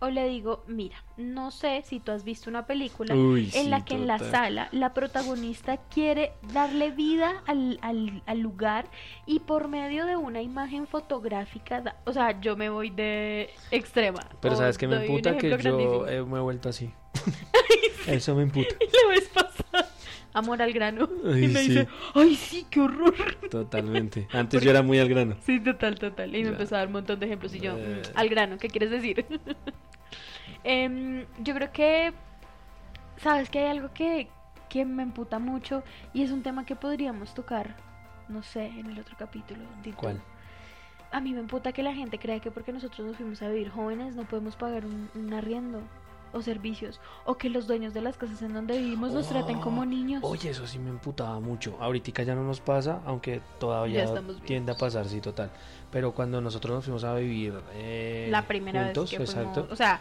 Speaker 2: O le digo, mira, no sé si tú has visto una película
Speaker 1: Uy,
Speaker 2: en
Speaker 1: sí,
Speaker 2: la que en la sala la protagonista quiere darle vida al, al- al lugar y por medio de una imagen fotográfica, da- o sea, yo me voy de extrema.
Speaker 1: Pero sabes que me emputa que yo eh, me he vuelto así. [LAUGHS] Eso me emputa. [LAUGHS]
Speaker 2: la vez pasada, amor al grano, y me
Speaker 1: sí.
Speaker 2: dice, ay sí, qué horror.
Speaker 1: Totalmente. Antes yo era muy al grano.
Speaker 2: Sí, total, total. Y me
Speaker 1: Ya.
Speaker 2: empezó a dar un montón de ejemplos y yo,
Speaker 1: Eh.
Speaker 2: "Mm, al grano, ¿qué quieres decir? [LAUGHS] Em, yo creo que, sabes que hay algo que, que me emputa mucho y es un tema que podríamos tocar, no sé, en el otro capítulo.
Speaker 1: ¿Cuál?
Speaker 2: A mí me emputa que la gente cree que porque nosotros nos fuimos a vivir jóvenes no podemos pagar un, un arriendo o servicios o que los dueños de las casas en donde vivimos nos traten como
Speaker 1: Oh,
Speaker 2: niños.
Speaker 1: Oye, eso sí me emputaba mucho. Ahorita ya no nos pasa, aunque todavía tiende a pasar, sí, total. Pero cuando nosotros nos fuimos a vivir eh,
Speaker 2: la primera
Speaker 1: juntos,
Speaker 2: vez que fuimos,
Speaker 1: exacto,
Speaker 2: o sea,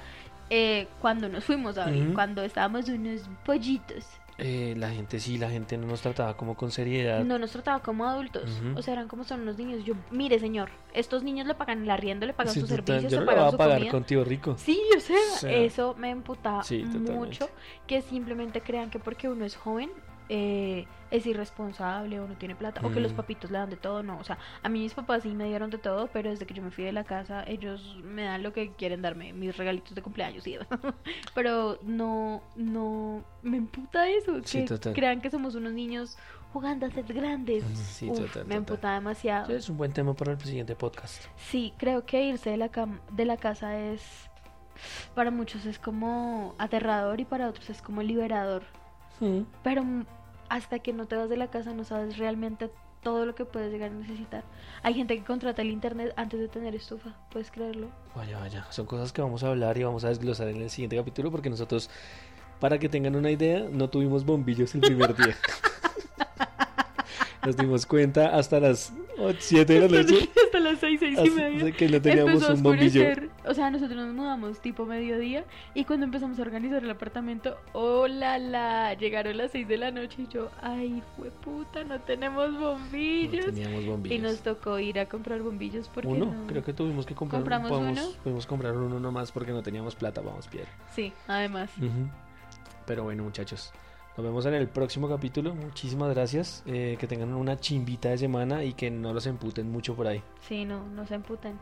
Speaker 2: eh, cuando nos fuimos a vivir, cuando estábamos unos pollitos,
Speaker 1: eh, la gente sí, la gente no nos trataba como con seriedad.
Speaker 2: no nos trataba como adultos, o sea, eran como son unos niños. Yo, mire, señor, estos niños le pagan el arriendo, le pagan
Speaker 1: Sí,
Speaker 2: sus
Speaker 1: total,
Speaker 2: servicios,
Speaker 1: Yo
Speaker 2: le pagan
Speaker 1: a
Speaker 2: su
Speaker 1: pagar
Speaker 2: comida.
Speaker 1: contigo rico.
Speaker 2: Sí, yo sé,
Speaker 1: O sea,
Speaker 2: eso me emputaba
Speaker 1: sí,
Speaker 2: mucho, que simplemente crean que porque uno es joven eh, es irresponsable o no tiene plata o que los
Speaker 1: Mm.
Speaker 2: papitos le dan de todo, no. O sea, a mí mis papás sí me dieron de todo, pero desde que yo me fui de la casa, ellos me dan lo que quieren darme, mis regalitos de cumpleaños y demás. [LAUGHS] pero no, no, me emputa eso,
Speaker 1: Sí,
Speaker 2: que
Speaker 1: total.
Speaker 2: crean que somos unos niños jugando a ser grandes.
Speaker 1: Sí,
Speaker 2: Uf,
Speaker 1: total,
Speaker 2: me emputa demasiado.
Speaker 1: Sí, es un buen tema para el siguiente podcast.
Speaker 2: Sí, creo que irse de la, cam- de la casa es, para muchos es como aterrador y para otros es como liberador.
Speaker 1: Mm.
Speaker 2: Pero mm, hasta que no te vas de la casa no sabes realmente todo lo que puedes llegar a necesitar. Hay gente que contrata el internet antes de tener estufa, ¿puedes creerlo?
Speaker 1: Vaya, vaya. Son cosas que vamos a hablar y vamos a desglosar en el siguiente capítulo porque nosotros, para que tengan una idea, no tuvimos bombillos el primer día. [LAUGHS] Nos dimos cuenta hasta las 7 de la noche
Speaker 2: hasta las seis, seis y
Speaker 1: hasta
Speaker 2: media.
Speaker 1: que no teníamos un bombillo.
Speaker 2: O sea, nosotros nos mudamos tipo mediodía y cuando empezamos a organizar el apartamento, oh la la, llegaron las 6 de la noche y yo, ay, fue puta, no tenemos
Speaker 1: No
Speaker 2: bombillos.
Speaker 1: teníamos bombillos.
Speaker 2: y nos tocó ir a comprar bombillos porque
Speaker 1: Uno,
Speaker 2: no-
Speaker 1: creo que tuvimos que comprar
Speaker 2: ¿Compramos
Speaker 1: podemos-
Speaker 2: uno?
Speaker 1: Pudimos comprar uno nomás porque no teníamos plata, vamos, Pierre.
Speaker 2: Sí, además.
Speaker 1: Ujú. Pero bueno, muchachos, nos vemos en el próximo capítulo. Muchísimas gracias. eh, que tengan una chimbita de semana y que no los emputen mucho por ahí.
Speaker 2: Sí, no, no se emputen.